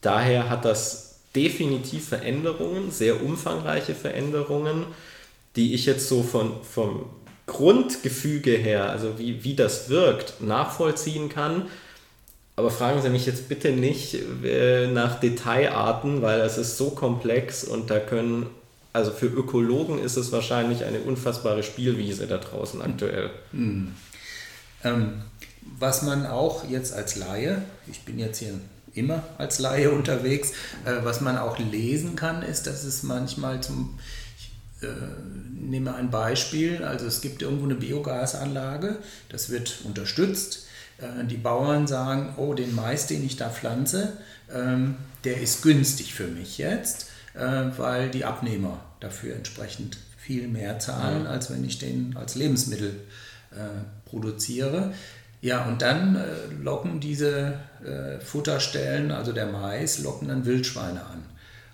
C: Daher hat das definitiv Veränderungen, sehr umfangreiche Veränderungen, die ich jetzt so von, vom Grundgefüge her, also wie, wie das wirkt, nachvollziehen kann. Aber fragen Sie mich jetzt bitte nicht äh, nach Detailarten, weil das ist so komplex und da können, also für Ökologen ist es wahrscheinlich eine unfassbare Spielwiese da draußen aktuell.
B: Mhm. Ähm, was man auch jetzt als Laie, ich bin jetzt hier immer als Laie unterwegs, äh, was man auch lesen kann, ist, dass es manchmal zum äh, nehme ein Beispiel, also es gibt irgendwo eine Biogasanlage, das wird unterstützt. Äh, die Bauern sagen, oh, den Mais, den ich da pflanze, ähm, der ist günstig für mich jetzt, äh, weil die Abnehmer dafür entsprechend viel mehr zahlen, als wenn ich den als Lebensmittel produziere. Ja, und dann locken diese Futterstellen, also der Mais, locken dann Wildschweine an.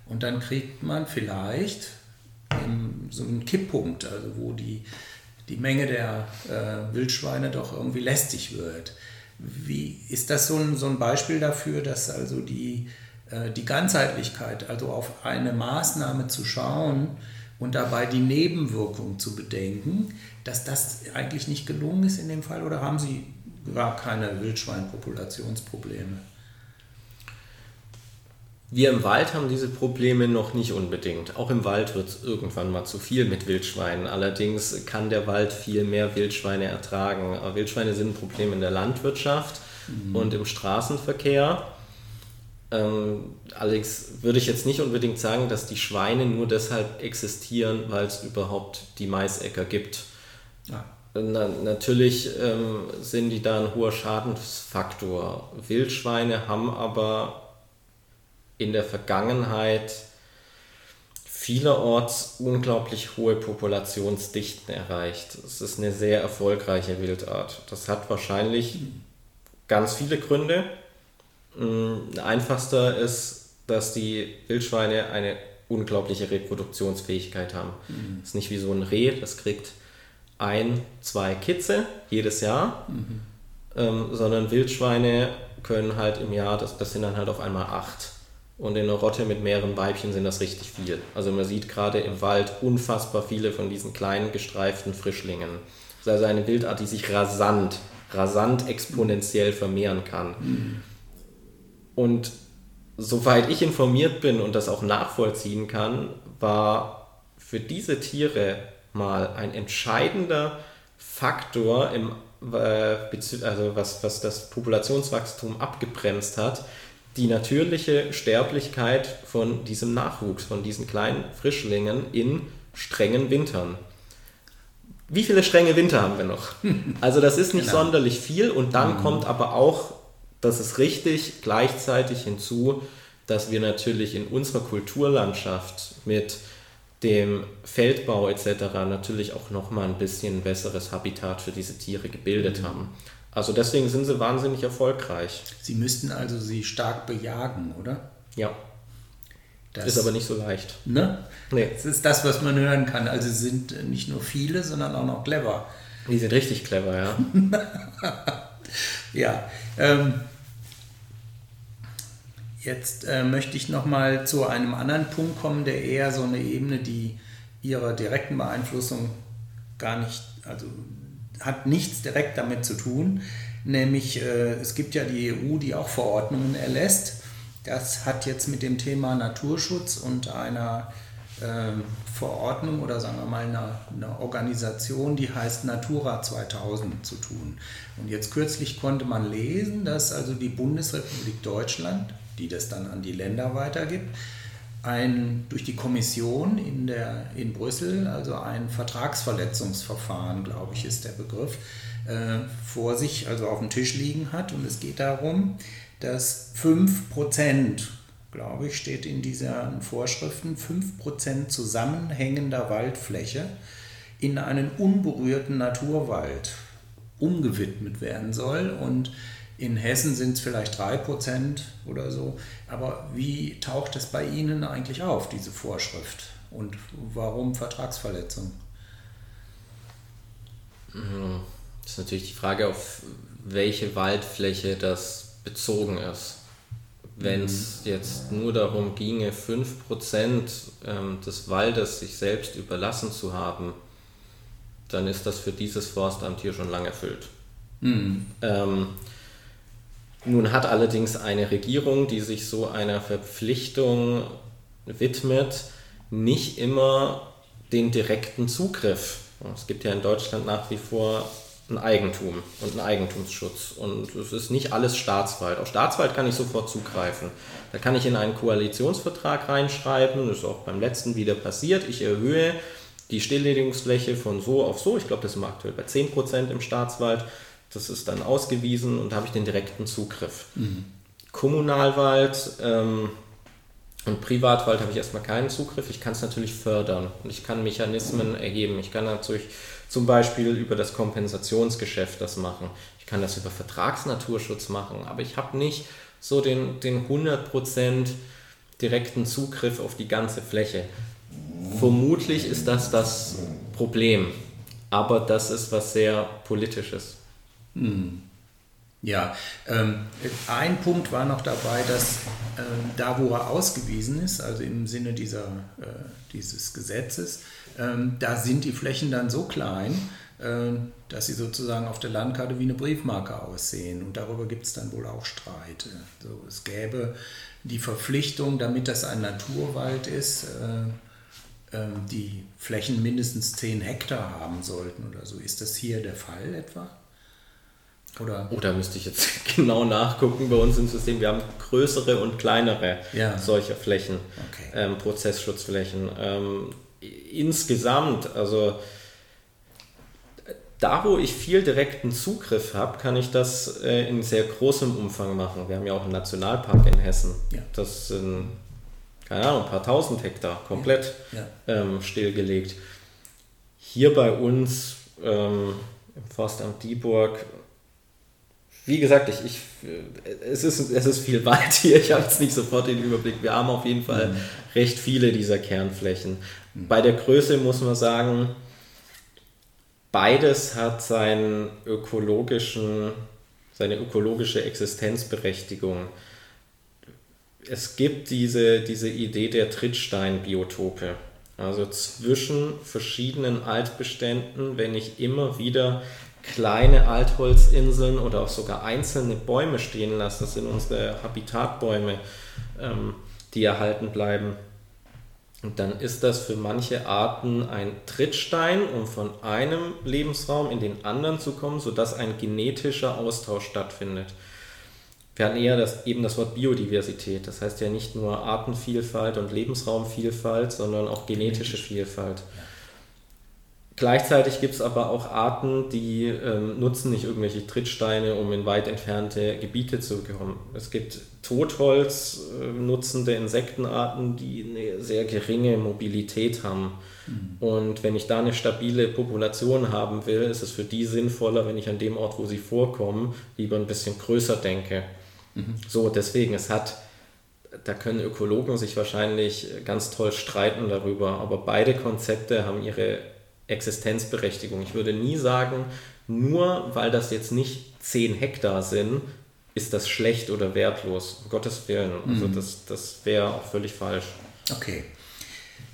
B: Und dann kriegt man vielleicht so einen Kipppunkt, also wo die, die Menge der äh, Wildschweine doch irgendwie lästig wird. Wie ist das so ein, so ein Beispiel dafür, dass also die, äh, die Ganzheitlichkeit, also auf eine Maßnahme zu schauen und dabei die Nebenwirkung zu bedenken, dass das eigentlich nicht gelungen ist in dem Fall oder haben Sie gar keine Wildschweinpopulationsprobleme?
C: Wir im Wald haben diese Probleme noch nicht unbedingt. Auch im Wald wird es irgendwann mal zu viel mit Wildschweinen. Allerdings kann der Wald viel mehr Wildschweine ertragen. Aber Wildschweine sind ein Problem in der Landwirtschaft mhm. und im Straßenverkehr. Ähm, allerdings würde ich jetzt nicht unbedingt sagen, dass die Schweine nur deshalb existieren, weil es überhaupt die Maisäcker gibt.
B: Ja.
C: na, natürlich ähm, sind die da ein hoher Schadensfaktor. Wildschweine haben aber in der Vergangenheit vielerorts unglaublich hohe Populationsdichten erreicht. Es ist eine sehr erfolgreiche Wildart. Das hat wahrscheinlich ganz viele Gründe. Mm, einfachster ist, dass die Wildschweine eine unglaubliche Reproduktionsfähigkeit haben. Mhm. Das ist nicht wie so ein Reh, das kriegt ein, zwei Kitze jedes Jahr, mhm. ähm, sondern Wildschweine können halt im Jahr, das, das sind dann halt auf einmal acht. Und in einer Rotte mit mehreren Weibchen sind das richtig viel. Also man sieht gerade im Wald unfassbar viele von diesen kleinen gestreiften Frischlingen. Das ist also eine Wildart, die sich rasant, rasant exponentiell vermehren kann. Und soweit ich informiert bin und das auch nachvollziehen kann, war für diese Tiere mal ein entscheidender Faktor, im, äh, also was, was das Populationswachstum abgebremst hat, die natürliche Sterblichkeit von diesem Nachwuchs, von diesen kleinen Frischlingen in strengen Wintern. Wie viele strenge Winter haben wir noch? Also das ist nicht genau. sonderlich viel und dann mhm. kommt aber auch, das ist richtig, gleichzeitig hinzu, dass wir natürlich in unserer Kulturlandschaft mit dem Feldbau etc. natürlich auch nochmal ein bisschen besseres Habitat für diese Tiere gebildet mhm. haben. Also deswegen sind sie wahnsinnig erfolgreich.
B: Sie müssten also sie stark bejagen, oder?
C: Ja. Das ist aber nicht so leicht.
B: Ne? Nee. Das ist das, was man hören kann. Also sie sind nicht nur viele, sondern auch noch clever.
C: Die sind richtig clever, ja.
B: ja. Ähm, Jetzt äh, möchte ich nochmal zu einem anderen Punkt kommen, der eher so eine Ebene, die ihrer direkten Beeinflussung gar nicht, also hat nichts direkt damit zu tun. Nämlich äh, es gibt ja die EU, die auch Verordnungen erlässt. Das hat jetzt mit dem Thema Naturschutz und einer äh, Verordnung oder sagen wir mal einer, einer, Organisation, die heißt Natura 2000 zu tun. Und jetzt kürzlich konnte man lesen, dass also die Bundesrepublik Deutschland die das dann an die Länder weitergibt, ein, durch die Kommission in, der, in Brüssel, also ein Vertragsverletzungsverfahren, glaube ich, ist der Begriff, äh, vor sich, also auf dem Tisch liegen hat. Und es geht darum, dass 5%, glaube ich, steht in diesen Vorschriften, 5% zusammenhängender Waldfläche in einen unberührten Naturwald umgewidmet werden soll. Und in Hessen sind es vielleicht 3% oder so. Aber wie taucht es bei Ihnen eigentlich auf, diese Vorschrift? Und warum Vertragsverletzung?
C: Das ist natürlich die Frage, auf welche Waldfläche das bezogen ist. Wenn es mhm. jetzt nur darum ginge, 5% ähm, des Waldes sich selbst überlassen zu haben, dann ist das für dieses Forstamt hier schon lange erfüllt. Mhm. Ähm, nun hat allerdings eine Regierung, die sich so einer Verpflichtung widmet, nicht immer den direkten Zugriff. Es gibt ja in Deutschland nach wie vor ein Eigentum und einen Eigentumsschutz. Und es ist nicht alles Staatswald. Auf Staatswald kann ich sofort zugreifen. Da kann ich in einen Koalitionsvertrag reinschreiben, das ist auch beim letzten wieder passiert. Ich erhöhe die Stilllegungsfläche von so auf so. Ich glaube, das ist aktuell bei 10% im Staatswald. Das ist dann ausgewiesen und da habe ich den direkten Zugriff. Mhm. Kommunalwald ähm, und Privatwald habe ich erstmal keinen Zugriff. Ich kann es natürlich fördern und ich kann Mechanismen erheben. Ich kann natürlich zum Beispiel über das Kompensationsgeschäft das machen. Ich kann das über Vertragsnaturschutz machen, aber ich habe nicht so den, den 100% direkten Zugriff auf die ganze Fläche. Vermutlich ist das das Problem, aber das ist was sehr Politisches.
B: Hm. Ja, ähm, ein Punkt war noch dabei, dass ähm, da, wo er ausgewiesen ist, also im Sinne dieser, äh, dieses Gesetzes, ähm, da sind die Flächen dann so klein, äh, dass sie sozusagen auf der Landkarte wie eine Briefmarke aussehen. Und darüber gibt es dann wohl auch Streit. So, es gäbe die Verpflichtung, damit das ein Naturwald ist, äh, äh die Flächen mindestens 10 Hektar haben sollten oder so. Ist das hier der Fall etwa?
C: Oder? Oder müsste ich jetzt genau nachgucken bei uns im System. Wir haben größere und kleinere ja. solcher Flächen, okay. ähm, Prozessschutzflächen. Ähm, insgesamt, also da, wo ich viel direkten Zugriff habe, kann ich das äh, in sehr großem Umfang machen. Wir haben ja auch einen Nationalpark in Hessen. Ja. Das sind, keine Ahnung, ein paar tausend Hektar komplett ja. Ja. Ähm, stillgelegt. Hier bei uns ähm, im Forstamt Dieburg, wie gesagt, ich, ich, es, ist, es ist viel Wald hier, ich habe jetzt nicht sofort den Überblick. Wir haben auf jeden Fall mhm. recht viele dieser Kernflächen. Mhm. Bei der Größe muss man sagen, beides hat seinen ökologischen, seine ökologische Existenzberechtigung. Es gibt diese, diese Idee der Trittsteinbiotope. Also zwischen verschiedenen Altbeständen, wenn ich immer wieder kleine Altholzinseln oder auch sogar einzelne Bäume stehen lasse, das sind unsere Habitatbäume, ähm, die erhalten bleiben, und dann ist das für manche Arten ein Trittstein, um von einem Lebensraum in den anderen zu kommen, sodass ein genetischer Austausch stattfindet. Wir hatten eher das, eben das Wort Biodiversität. Das heißt ja nicht nur Artenvielfalt und Lebensraumvielfalt, sondern auch genetische Vielfalt. Gleichzeitig gibt es aber auch Arten, die ähm, nutzen nicht irgendwelche Trittsteine, um in weit entfernte Gebiete zu kommen. Es gibt Totholz äh, nutzende Insektenarten, die eine sehr geringe Mobilität haben. Mhm. Und wenn ich da eine stabile Population haben will, ist es für die sinnvoller, wenn ich an dem Ort, wo sie vorkommen, lieber ein bisschen größer denke. Mhm. So, deswegen, es hat da können Ökologen sich wahrscheinlich ganz toll streiten darüber, aber beide Konzepte haben ihre Existenzberechtigung. Ich würde nie sagen, nur weil das jetzt nicht 10 Hektar sind, ist das schlecht oder wertlos. Um Gottes Willen. Also mhm. das, das wäre auch völlig falsch.
B: Okay.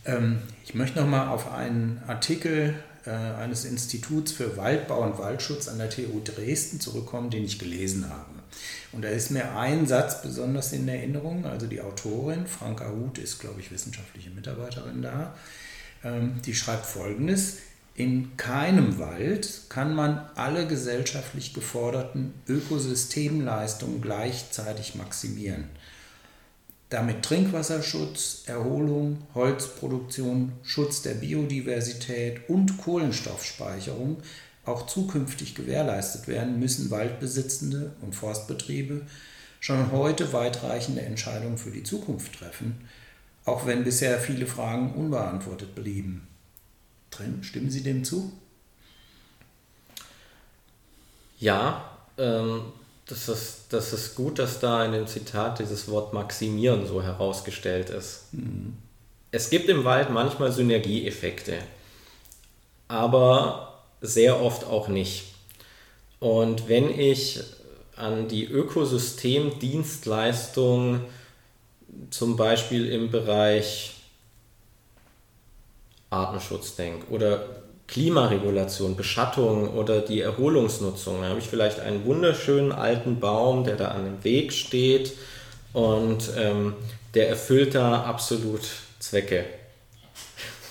B: Ähm, ich möchte nochmal auf einen Artikel äh, eines Instituts für Waldbau und Waldschutz an der TU Dresden zurückkommen, den ich gelesen habe. Und da ist mir ein Satz besonders in Erinnerung. Also die Autorin, Franka Huth, ist, glaube ich, wissenschaftliche Mitarbeiterin da. Ähm, die schreibt folgendes. In keinem Wald kann man alle gesellschaftlich geforderten Ökosystemleistungen gleichzeitig maximieren. Damit Trinkwasserschutz, Erholung, Holzproduktion, Schutz der Biodiversität und Kohlenstoffspeicherung auch zukünftig gewährleistet werden, müssen Waldbesitzende und Forstbetriebe schon heute weitreichende Entscheidungen für die Zukunft treffen, auch wenn bisher viele Fragen unbeantwortet blieben drin. Stimmen Sie dem zu?
C: Ja, ähm, das, ist, das ist gut, dass da in dem Zitat dieses Wort maximieren so herausgestellt ist. Mhm. Es gibt im Wald manchmal Synergieeffekte, aber sehr oft auch nicht. Und wenn ich an die Ökosystemdienstleistung zum Beispiel im Bereich Artenschutz denke oder Klimaregulation, Beschattung oder die Erholungsnutzung. Da habe ich vielleicht einen wunderschönen alten Baum, der da an dem Weg steht und ähm, der erfüllt da absolut Zwecke.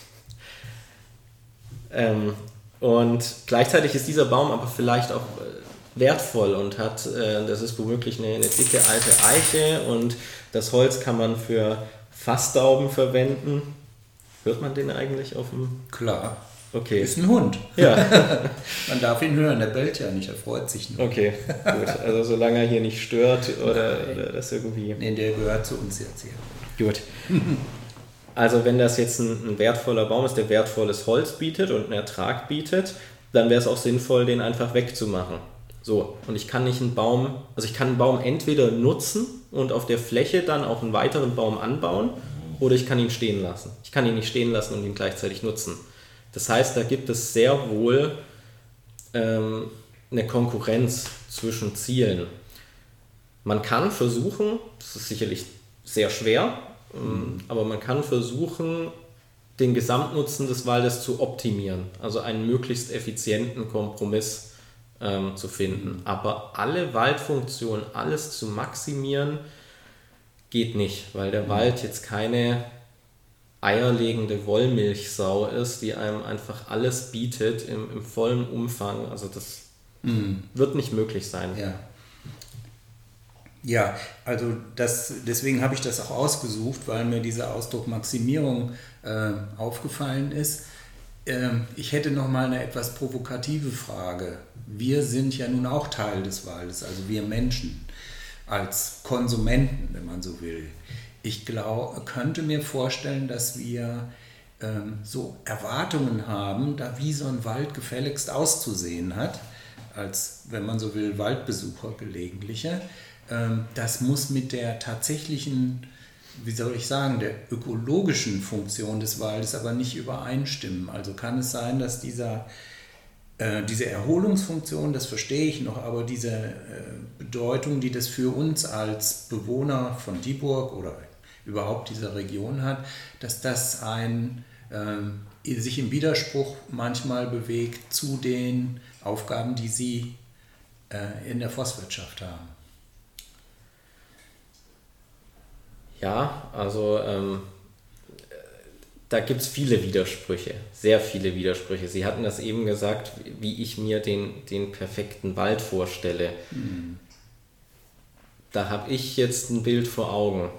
C: ähm, und gleichzeitig ist dieser Baum aber vielleicht auch äh, wertvoll und hat, äh, das ist womöglich eine, eine dicke alte Eiche und das Holz kann man für Fassdauben verwenden Hört man den eigentlich auf dem.
B: Klar.
C: Okay.
B: Ist ein Hund.
C: Ja.
B: man darf ihn hören, der bellt ja nicht, er freut sich nur.
C: Okay, gut. Also solange er hier nicht stört oder, oder das irgendwie.
B: Nee, der gehört zu uns jetzt hier.
C: Gut. Also wenn das jetzt ein, ein, wertvoller Baum ist, der wertvolles Holz bietet und einen Ertrag bietet, dann wäre es auch sinnvoll, den einfach wegzumachen. So, und ich kann nicht einen Baum, also ich kann einen Baum entweder nutzen und auf der Fläche dann auch einen weiteren Baum anbauen oder ich kann ihn stehen lassen. Ich kann ihn nicht stehen lassen und ihn gleichzeitig nutzen. Das heißt, da gibt es sehr wohl ähm, eine Konkurrenz zwischen Zielen. Man kann versuchen, das ist sicherlich sehr schwer, ähm, aber man kann versuchen, den Gesamtnutzen des Waldes zu optimieren, also einen möglichst effizienten Kompromiss ähm, zu finden. Aber alle Waldfunktionen, alles zu maximieren, geht nicht, weil der Wald jetzt keine eierlegende Wollmilchsau ist, die einem einfach alles bietet im, im vollen Umfang. Also das mhm. wird nicht möglich sein.
B: Ja. Ja, also das, deswegen habe ich das auch ausgesucht, weil mir dieser Ausdruck Maximierung äh, aufgefallen ist. Ähm, ich hätte noch mal eine etwas provokative Frage. Wir sind ja nun auch Teil des Waldes, also wir Menschen als Konsumenten, wenn man so will. Ich glaub, könnte mir vorstellen, dass wir ähm, so Erwartungen haben, da wie so ein Wald gefälligst auszusehen hat, als wenn man so will, Waldbesucher gelegentliche. Ähm, das muss mit der tatsächlichen wie soll ich sagen, der ökologischen Funktion des Waldes aber nicht übereinstimmen. Also kann es sein, dass dieser, äh, diese Erholungsfunktion, das verstehe ich noch, aber diese äh, Bedeutung, die das für uns als Bewohner von Dieburg oder überhaupt dieser Region hat, dass das ein, äh, sich im Widerspruch manchmal bewegt zu den Aufgaben, die Sie äh, in der Forstwirtschaft haben.
C: Ja, also ähm, da gibt es viele Widersprüche, sehr viele Widersprüche. Sie hatten das eben gesagt, wie ich mir den, den perfekten Wald vorstelle. Mhm. Da habe ich jetzt ein Bild vor Augen.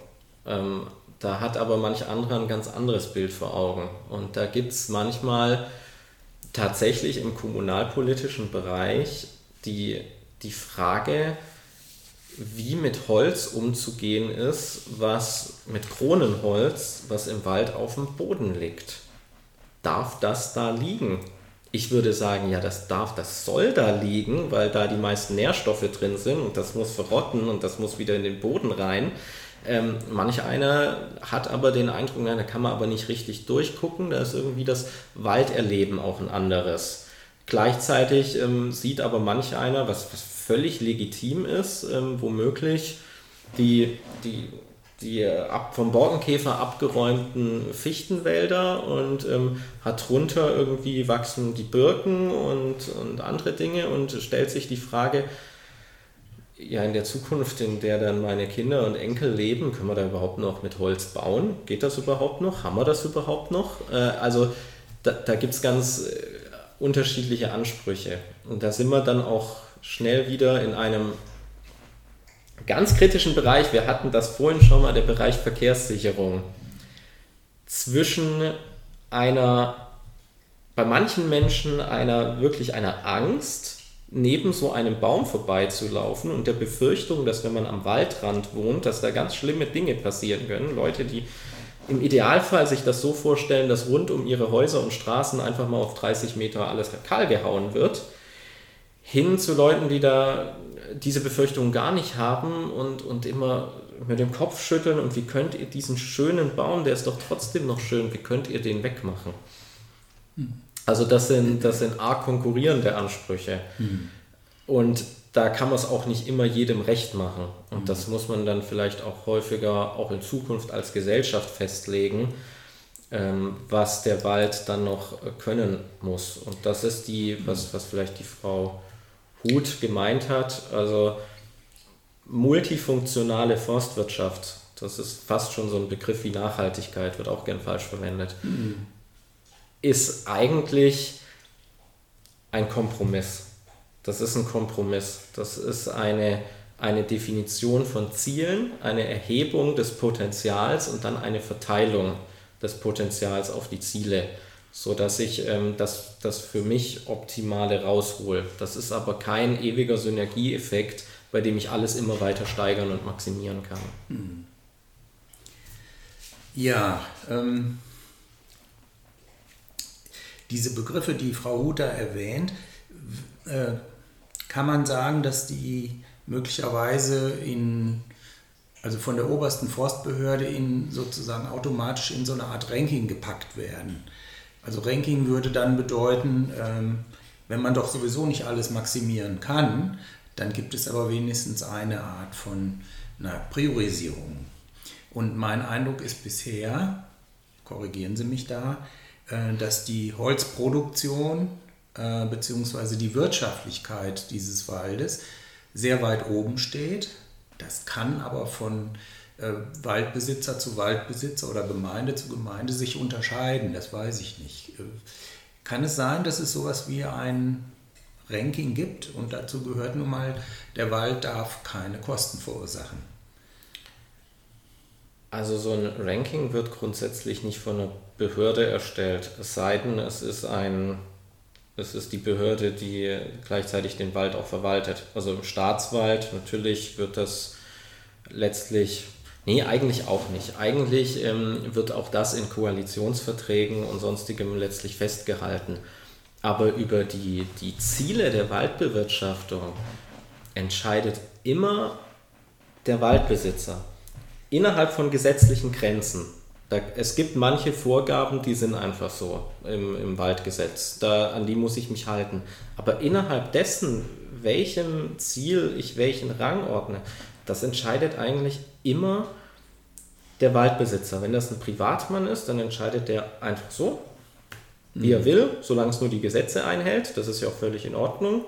C: Ähm, da hat aber manch anderer ein ganz anderes Bild vor Augen. Und da gibt es manchmal tatsächlich im kommunalpolitischen Bereich die, die Frage, wie mit Holz umzugehen ist, was mit Kronenholz, was im Wald auf dem Boden liegt. Darf das da liegen? Ich würde sagen, ja, das darf, das soll da liegen, weil da die meisten Nährstoffe drin sind und das muss verrotten und das muss wieder in den Boden rein. Ähm, manch einer hat aber den Eindruck, na, da kann man aber nicht richtig durchgucken, da ist irgendwie das Walderleben auch ein anderes. Gleichzeitig ähm, sieht aber manch einer, was, was völlig legitim ist, ähm, womöglich die, die, die ab, vom Borkenkäfer abgeräumten Fichtenwälder und ähm, hat drunter irgendwie wachsen die Birken und, und andere Dinge und stellt sich die Frage, ja, in der Zukunft, in der dann meine Kinder und Enkel leben, können wir da überhaupt noch mit Holz bauen? Geht das überhaupt noch? Haben wir das überhaupt noch? Äh, also da, da gibt es ganz äh, unterschiedliche Ansprüche. Und da sind wir dann auch schnell wieder in einem ganz kritischen Bereich, wir hatten das vorhin schon mal, der Bereich Verkehrssicherung, zwischen einer, bei manchen Menschen einer wirklich einer Angst, neben so einem Baum vorbeizulaufen und der Befürchtung, dass wenn man am Waldrand wohnt, dass da ganz schlimme Dinge passieren können. Leute, die im Idealfall sich das so vorstellen, dass rund um ihre Häuser und Straßen einfach mal auf 30 Meter alles kahl gehauen wird hin zu Leuten, die da diese Befürchtungen gar nicht haben und, und immer mit dem Kopf schütteln und wie könnt ihr diesen schönen Baum, der ist doch trotzdem noch schön, wie könnt ihr den wegmachen? Hm. Also das sind, das sind arg konkurrierende Ansprüche. Hm. Und da kann man es auch nicht immer jedem recht machen. Und hm. das muss man dann vielleicht auch häufiger, auch in Zukunft als Gesellschaft festlegen, ähm, was der Wald dann noch können muss. Und das ist die, was, was vielleicht die Frau gut gemeint hat. Also multifunktionale Forstwirtschaft, das ist fast schon so ein Begriff wie Nachhaltigkeit, wird auch gern falsch verwendet, mhm. ist eigentlich ein Kompromiss. Das ist ein Kompromiss. Das ist eine, eine Definition von Zielen, eine Erhebung des Potenzials und dann eine Verteilung des Potenzials auf die Ziele so dass ich ähm, das, das für mich Optimale raushole. Das ist aber kein ewiger Synergieeffekt, bei dem ich alles immer weiter steigern und maximieren kann. Hm.
B: Ja, ähm, diese Begriffe, die Frau Huter erwähnt, äh, kann man sagen, dass die möglicherweise in, also von der obersten Forstbehörde in sozusagen automatisch in so eine Art Ranking gepackt werden. Also Ranking würde dann bedeuten, ähm, wenn man doch sowieso nicht alles maximieren kann, dann gibt es aber wenigstens eine Art von einer Priorisierung. Und mein Eindruck ist bisher, korrigieren Sie mich da, äh, dass die Holzproduktion äh, bzw. die Wirtschaftlichkeit dieses Waldes sehr weit oben steht. Das kann aber von äh, Waldbesitzer zu Waldbesitzer oder Gemeinde zu Gemeinde sich unterscheiden. Das weiß ich nicht. Äh, kann es sein, dass es sowas wie ein Ranking gibt und dazu gehört nun mal, der Wald darf keine Kosten verursachen?
C: Also so ein Ranking wird grundsätzlich nicht von einer Behörde erstellt, es sei denn, es ist ein es ist die Behörde, die gleichzeitig den Wald auch verwaltet. Also im Staatswald natürlich wird das letztlich, nee, eigentlich auch nicht. Eigentlich ähm, wird auch das in Koalitionsverträgen und sonstigem letztlich festgehalten. Aber über die, die Ziele der Waldbewirtschaftung entscheidet immer der Waldbesitzer innerhalb von gesetzlichen Grenzen. Da, es gibt manche Vorgaben, die sind einfach so im, im Waldgesetz. Da, an die muss ich mich halten. Aber innerhalb dessen, welchem Ziel ich welchen Rang ordne, das entscheidet eigentlich immer der Waldbesitzer. Wenn das ein Privatmann ist, dann entscheidet der einfach so, wie er mhm. will, solange es nur die Gesetze einhält. Das ist ja auch völlig in Ordnung.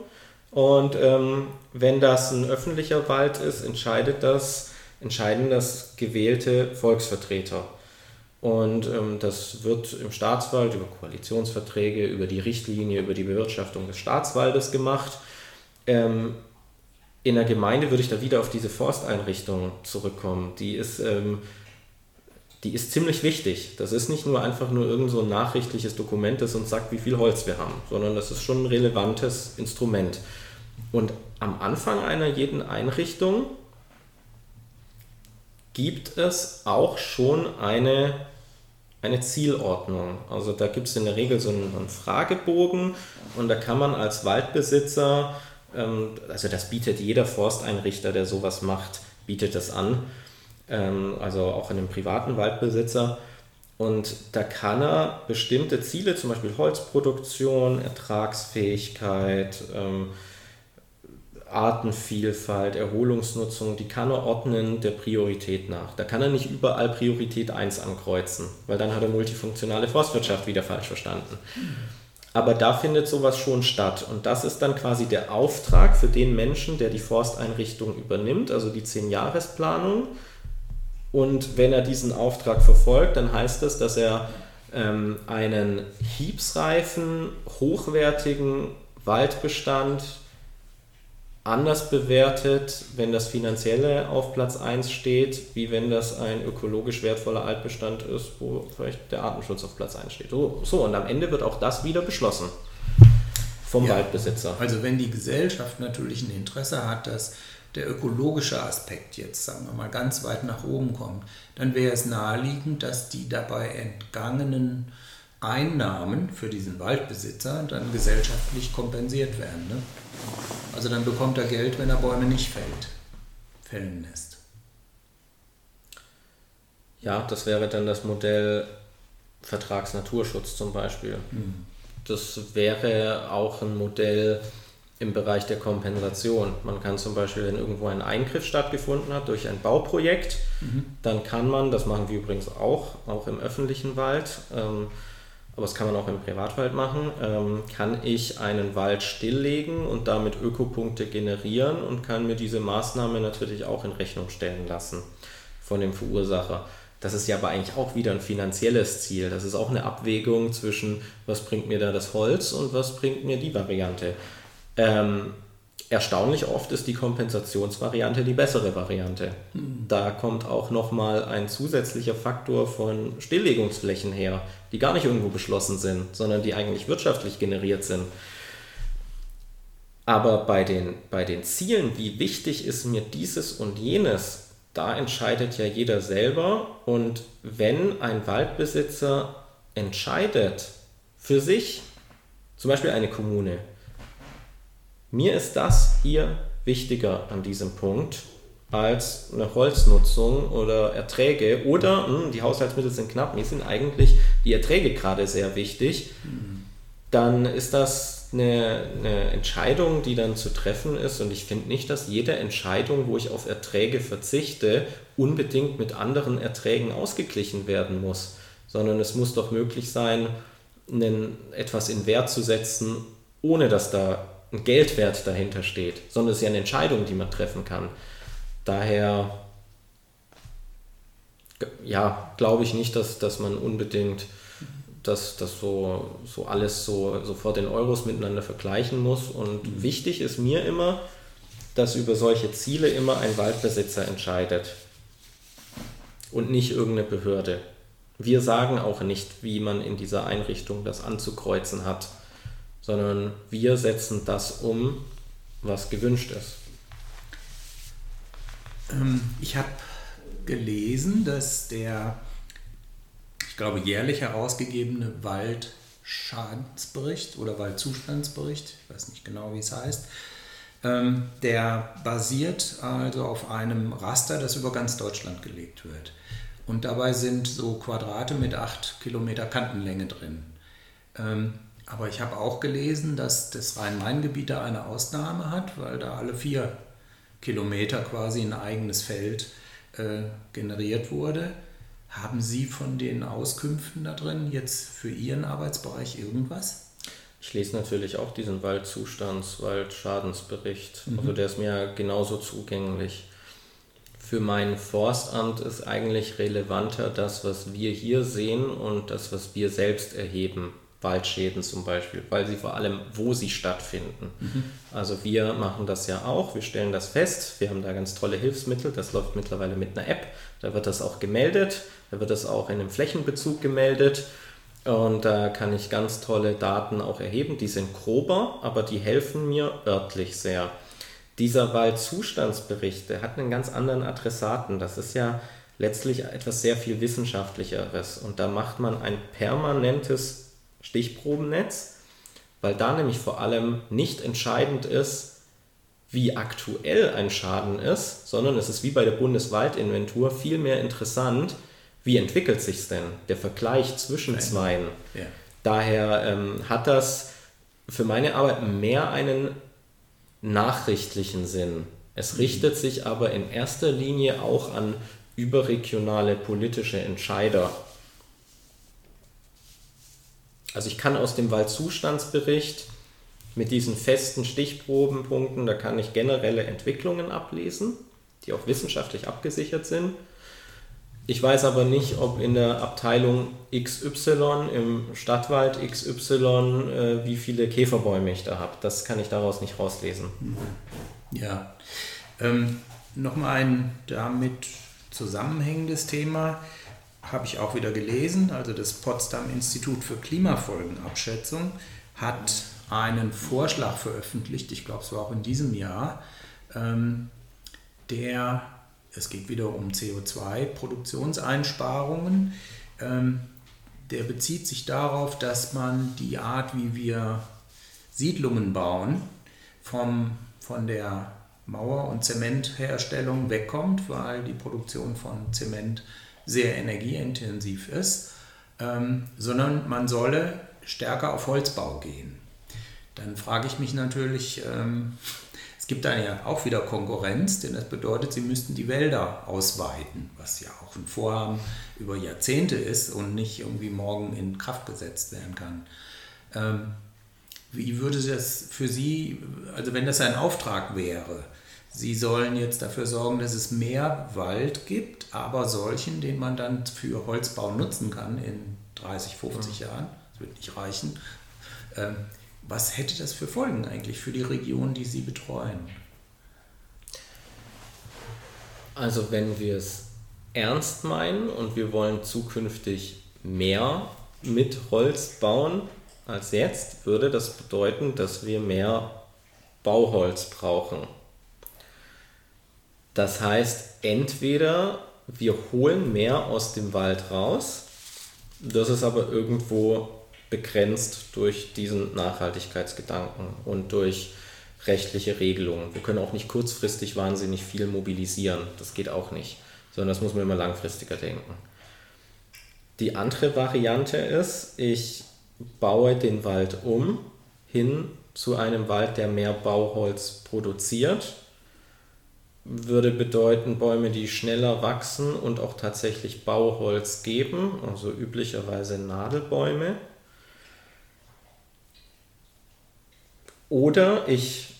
C: Und ähm, wenn das ein öffentlicher Wald ist, entscheidet das, entscheiden das gewählte Volksvertreter. Und ähm, das wird im Staatswald über Koalitionsverträge, über die Richtlinie, über die Bewirtschaftung des Staatswaldes gemacht. Ähm, in der Gemeinde würde ich da wieder auf diese Forsteinrichtung zurückkommen. Die ist, ähm, die ist ziemlich wichtig. Das ist nicht nur einfach nur irgend so ein nachrichtliches Dokument, das uns sagt, wie viel Holz wir haben, sondern das ist schon ein relevantes Instrument. Und am Anfang einer jeden Einrichtung gibt es auch schon eine, eine Zielordnung. Also da gibt es in der Regel so einen, einen, Fragebogen und da kann man als Waldbesitzer, also das bietet jeder Forsteinrichter, der sowas macht, bietet das an, ähm, also auch einem privaten Waldbesitzer. Und da kann er bestimmte Ziele, zum Beispiel Holzproduktion, Ertragsfähigkeit, ähm, Artenvielfalt, Erholungsnutzung, die kann er ordnen der Priorität nach. Da kann er nicht überall Priorität 1 ankreuzen, weil dann hat er multifunktionale Forstwirtschaft wieder falsch verstanden. Aber da findet sowas schon statt. Und das ist dann quasi der Auftrag für den Menschen, der die Forsteinrichtung übernimmt, also die 10-Jahresplanung. Und wenn er diesen Auftrag verfolgt, dann heißt das, dass er ähm, einen hiebsreifen, hochwertigen Waldbestand anders bewertet, wenn das Finanzielle auf Platz 1 steht, wie wenn das ein ökologisch wertvoller Altbestand ist, wo vielleicht der Artenschutz auf Platz 1 steht. So, so und am Ende wird auch das wieder beschlossen vom ja, Waldbesitzer.
B: Also wenn die Gesellschaft natürlich ein Interesse hat, dass der ökologische Aspekt jetzt, sagen wir mal, ganz weit nach oben kommt, dann wäre es naheliegend, dass die dabei entgangenen Einnahmen für diesen Waldbesitzer dann gesellschaftlich kompensiert werden. Ne? Also dann bekommt er Geld, wenn er Bäume nicht fällt, fällen lässt.
C: Ja, das wäre dann das Modell Vertragsnaturschutz zum Beispiel. Mhm. Das wäre auch ein Modell im Bereich der Kompensation. Man kann zum Beispiel, wenn irgendwo ein Eingriff stattgefunden hat durch ein Bauprojekt, mhm. dann kann man, das machen wir übrigens auch, auch im öffentlichen Wald, ähm, aber das kann man auch im Privatwald machen, ähm, kann ich einen Wald stilllegen und damit Ökopunkte generieren und kann mir diese Maßnahme natürlich auch in Rechnung stellen lassen von dem Verursacher. Das ist ja aber eigentlich auch wieder ein finanzielles Ziel. Das ist auch eine Abwägung zwischen, was bringt mir da das Holz und was bringt mir die Variante. Ähm, erstaunlich oft ist die Kompensationsvariante die bessere Variante. Mhm. Da kommt auch nochmal ein zusätzlicher Faktor von Stilllegungsflächen her, die gar nicht irgendwo beschlossen sind, sondern die eigentlich wirtschaftlich generiert sind. Aber bei den, bei den Zielen, wie wichtig ist mir dieses und jenes, da entscheidet ja jeder selber. Und wenn ein Waldbesitzer entscheidet für sich, zum Beispiel eine Kommune, mir ist das hier wichtiger an diesem Punkt als eine Holznutzung oder Erträge oder mh, hm, die Haushaltsmittel sind knapp, mir sind eigentlich die Erträge gerade sehr wichtig, dann ist das eine, eine, Entscheidung, die dann zu treffen ist und ich finde nicht, dass jede Entscheidung, wo ich auf Erträge verzichte, unbedingt mit anderen Erträgen ausgeglichen werden muss, sondern es muss doch möglich sein, einen, etwas in Wert zu setzen, ohne dass da ein Geldwert dahinter steht, sondern es ist ja eine Entscheidung, die man treffen kann. Daher, ja, glaube ich nicht, dass, dass man unbedingt das, das so, so alles so sofort in Euros miteinander vergleichen muss. Und mhm. wichtig ist mir immer, dass über solche Ziele immer ein Waldbesitzer entscheidet. und nicht irgendeine Behörde. Wir sagen auch nicht, wie man in dieser Einrichtung das anzukreuzen hat, sondern wir setzen das um, was gewünscht ist.
B: Ähm, ich habe gelesen, dass der, ich glaube, jährlich herausgegebene Waldschadensbericht oder Waldzustandsbericht, ich weiß nicht genau, wie es heißt, ähm, der basiert also auf einem Raster, das über ganz Deutschland gelegt wird. Und dabei sind so Quadrate mit 8 Kilometer Kantenlänge drin. Aber ich habe auch gelesen, dass das Rhein-Main-Gebiet da eine Ausnahme hat, weil da alle vier Kilometer quasi ein eigenes Feld äh, generiert wurde. Haben Sie von den Auskünften da drin jetzt für Ihren Arbeitsbereich irgendwas?
C: Ich lese natürlich auch diesen Waldzustands-, Waldschadensbericht. Mhm. Also der ist mir genauso zugänglich. Für mein Forstamt ist eigentlich relevanter das, was wir hier sehen und das, was wir selbst erheben. Waldschäden zum Beispiel, weil sie vor allem, wo sie stattfinden. Mhm. Also wir machen das ja auch, wir stellen das fest, wir haben da ganz tolle Hilfsmittel, das läuft mittlerweile mit einer App, da wird das auch gemeldet, da wird das auch in einem Flächenbezug gemeldet und da kann ich ganz tolle Daten auch erheben, die sind grober, aber die helfen mir örtlich sehr. Dieser Waldzustandsbericht, der hat einen ganz anderen Adressaten, das ist ja letztlich etwas sehr viel wissenschaftlicheres und da macht man ein permanentes Stichprobennetz, weil da nämlich vor allem nicht entscheidend ist, wie aktuell ein Schaden ist, sondern es ist wie bei der Bundeswaldinventur vielmehr interessant, wie entwickelt sich es denn, der Vergleich zwischen zweien. Ja. Daher ähm, hat das für meine Arbeit mehr einen nachrichtlichen Sinn. Es mhm. richtet sich aber in erster Linie auch an überregionale politische Entscheider also ich kann aus dem Waldzustandsbericht mit diesen festen Stichprobenpunkten, da kann ich generelle Entwicklungen ablesen, die auch wissenschaftlich abgesichert sind. Ich weiß aber nicht, ob in der Abteilung XY im Stadtwald XY, äh, wie viele Käferbäume ich da habe. Das kann ich daraus nicht rauslesen.
B: Ja. Ähm, Nochmal ein damit zusammenhängendes Thema habe ich auch wieder gelesen, also das Potsdam Institut für Klimafolgenabschätzung hat einen Vorschlag veröffentlicht, ich glaube es war auch in diesem Jahr, ähm, der, es geht wieder um CO2-Produktionseinsparungen, ähm, der bezieht sich darauf, dass man die Art, wie wir Siedlungen bauen, vom, von der Mauer- und Zementherstellung wegkommt, weil die Produktion von Zement sehr energieintensiv ist, ähm, sondern man solle stärker auf Holzbau gehen. Dann frage ich mich natürlich, ähm, es gibt da ja auch wieder Konkurrenz, denn das bedeutet, sie müssten die Wälder ausweiten, was ja auch ein Vorhaben über Jahrzehnte ist und nicht irgendwie morgen in Kraft gesetzt werden kann. Ähm, wie würde das für Sie, also wenn das ein Auftrag wäre, Sie sollen jetzt dafür sorgen, dass es mehr Wald gibt, aber solchen, den man dann für Holzbau nutzen kann in 30, 50 mhm. Jahren. Das wird nicht reichen. Ähm, was hätte das für Folgen eigentlich für die Region, die Sie betreuen?
C: Also wenn wir es ernst meinen und wir wollen zukünftig mehr mit Holz bauen als jetzt, würde das bedeuten, dass wir mehr Bauholz brauchen. Das heißt, entweder wir holen mehr aus dem Wald raus, das ist aber irgendwo begrenzt durch diesen Nachhaltigkeitsgedanken und durch rechtliche Regelungen. Wir können auch nicht kurzfristig wahnsinnig viel mobilisieren, das geht auch nicht, sondern das muss man immer langfristiger denken. Die andere Variante ist, ich baue den Wald um hin zu einem Wald, der mehr Bauholz produziert würde bedeuten Bäume, die schneller wachsen und auch tatsächlich Bauholz geben, also üblicherweise Nadelbäume. Oder ich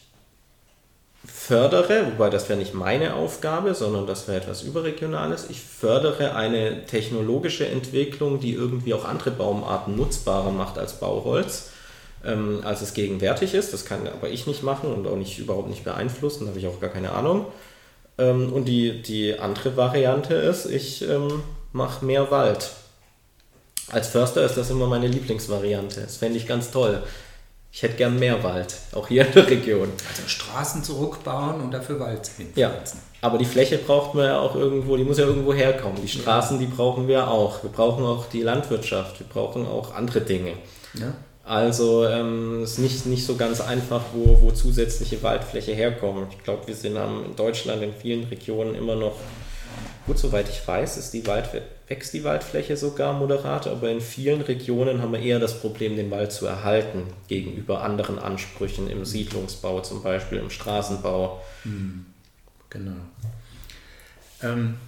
C: fördere, wobei das wäre nicht meine Aufgabe, sondern das wäre etwas Überregionales, ich fördere eine technologische Entwicklung, die irgendwie auch andere Baumarten nutzbarer macht als Bauholz, ähm, als es gegenwärtig ist. Das kann aber ich nicht machen und auch nicht überhaupt nicht beeinflussen, da habe ich auch gar keine Ahnung. Ähm, und die, die andere Variante ist, ich ähm, mache mehr Wald. Als Förster ist das immer meine Lieblingsvariante. Das fände ich ganz toll. Ich hätte gern mehr Wald, auch hier in der Region.
B: Also Straßen zurückbauen und dafür Wald hinpflanzen.
C: Ja, aber die Fläche braucht man ja auch irgendwo, die muss ja irgendwo herkommen. Die Straßen, ja. die brauchen wir auch. Wir brauchen auch die Landwirtschaft, wir brauchen auch andere Dinge. Ja. Also ähm, es ist nicht, nicht so ganz einfach, wo, wo zusätzliche Waldfläche herkommt. Ich glaube, wir sind in Deutschland in vielen Regionen immer noch Gut, soweit ich weiß, ist die Wald, wächst die Waldfläche sogar moderat, aber in vielen Regionen haben wir eher das Problem, den Wald zu erhalten gegenüber anderen Ansprüchen im Siedlungsbau, zum Beispiel im Straßenbau.
B: Hm, genau. Ähm,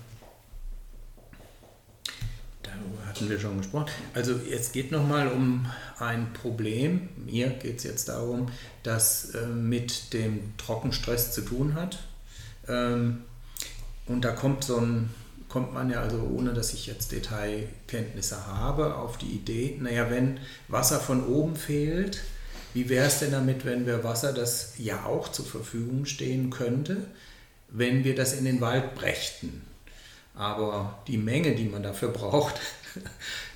B: hatten wir schon gesprochen. Also jetzt geht nochmal um ein Problem. Mir geht es jetzt darum, das äh, mit dem Trockenstress zu tun hat. Ähm, und da kommt so ein, kommt man ja also, ohne dass ich jetzt Detailkenntnisse habe, auf die Idee, naja, wenn Wasser von oben fehlt, wie wäre es denn damit, wenn wir Wasser, das ja auch zur Verfügung stehen könnte, wenn wir das in den Wald brächten? Aber die Menge, die man dafür braucht,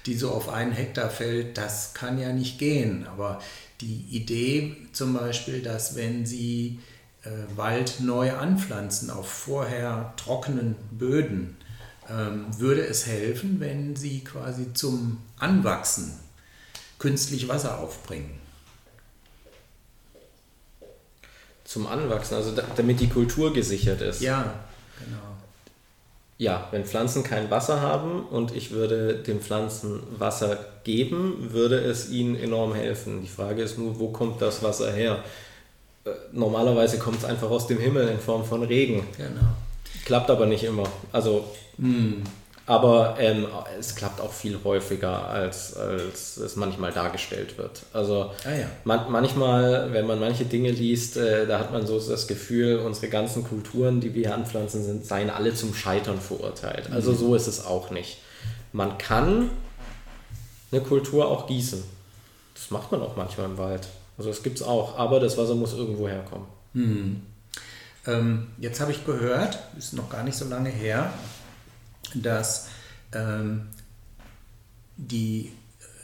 B: die so auf einen Hektar fällt, das kann ja nicht gehen. Aber die Idee zum Beispiel, dass wenn Sie äh, Wald neu anpflanzen auf vorher trockenen Böden, ähm, würde es helfen, wenn sie quasi zum Anwachsen künstlich Wasser aufbringen.
C: Zum Anwachsen, also damit die Kultur gesichert ist.
B: Ja, genau.
C: Ja, wenn Pflanzen kein Wasser haben und ich würde den Pflanzen Wasser geben, würde es ihnen enorm helfen. Die Frage ist nur, wo kommt das Wasser her? Äh, normalerweise kommt es einfach aus dem Himmel in Form von Regen.
B: Genau.
C: Klappt aber nicht immer. Also, mm. Aber ähm, es klappt auch viel häufiger, als, als es manchmal dargestellt wird. Also
B: ah, ja.
C: man, manchmal, wenn man manche Dinge liest, äh, da hat man so das Gefühl, unsere ganzen Kulturen, die wir hier anpflanzen, sind, seien alle zum Scheitern verurteilt. Also mm. so ist es auch nicht. Man kann eine Kultur auch gießen. Das macht man auch manchmal im Wald. Also das gibt es auch, aber das Wasser muss irgendwo herkommen.
B: Hm. Ähm, jetzt habe ich gehört, ist noch gar nicht so lange her, dass ähm, die,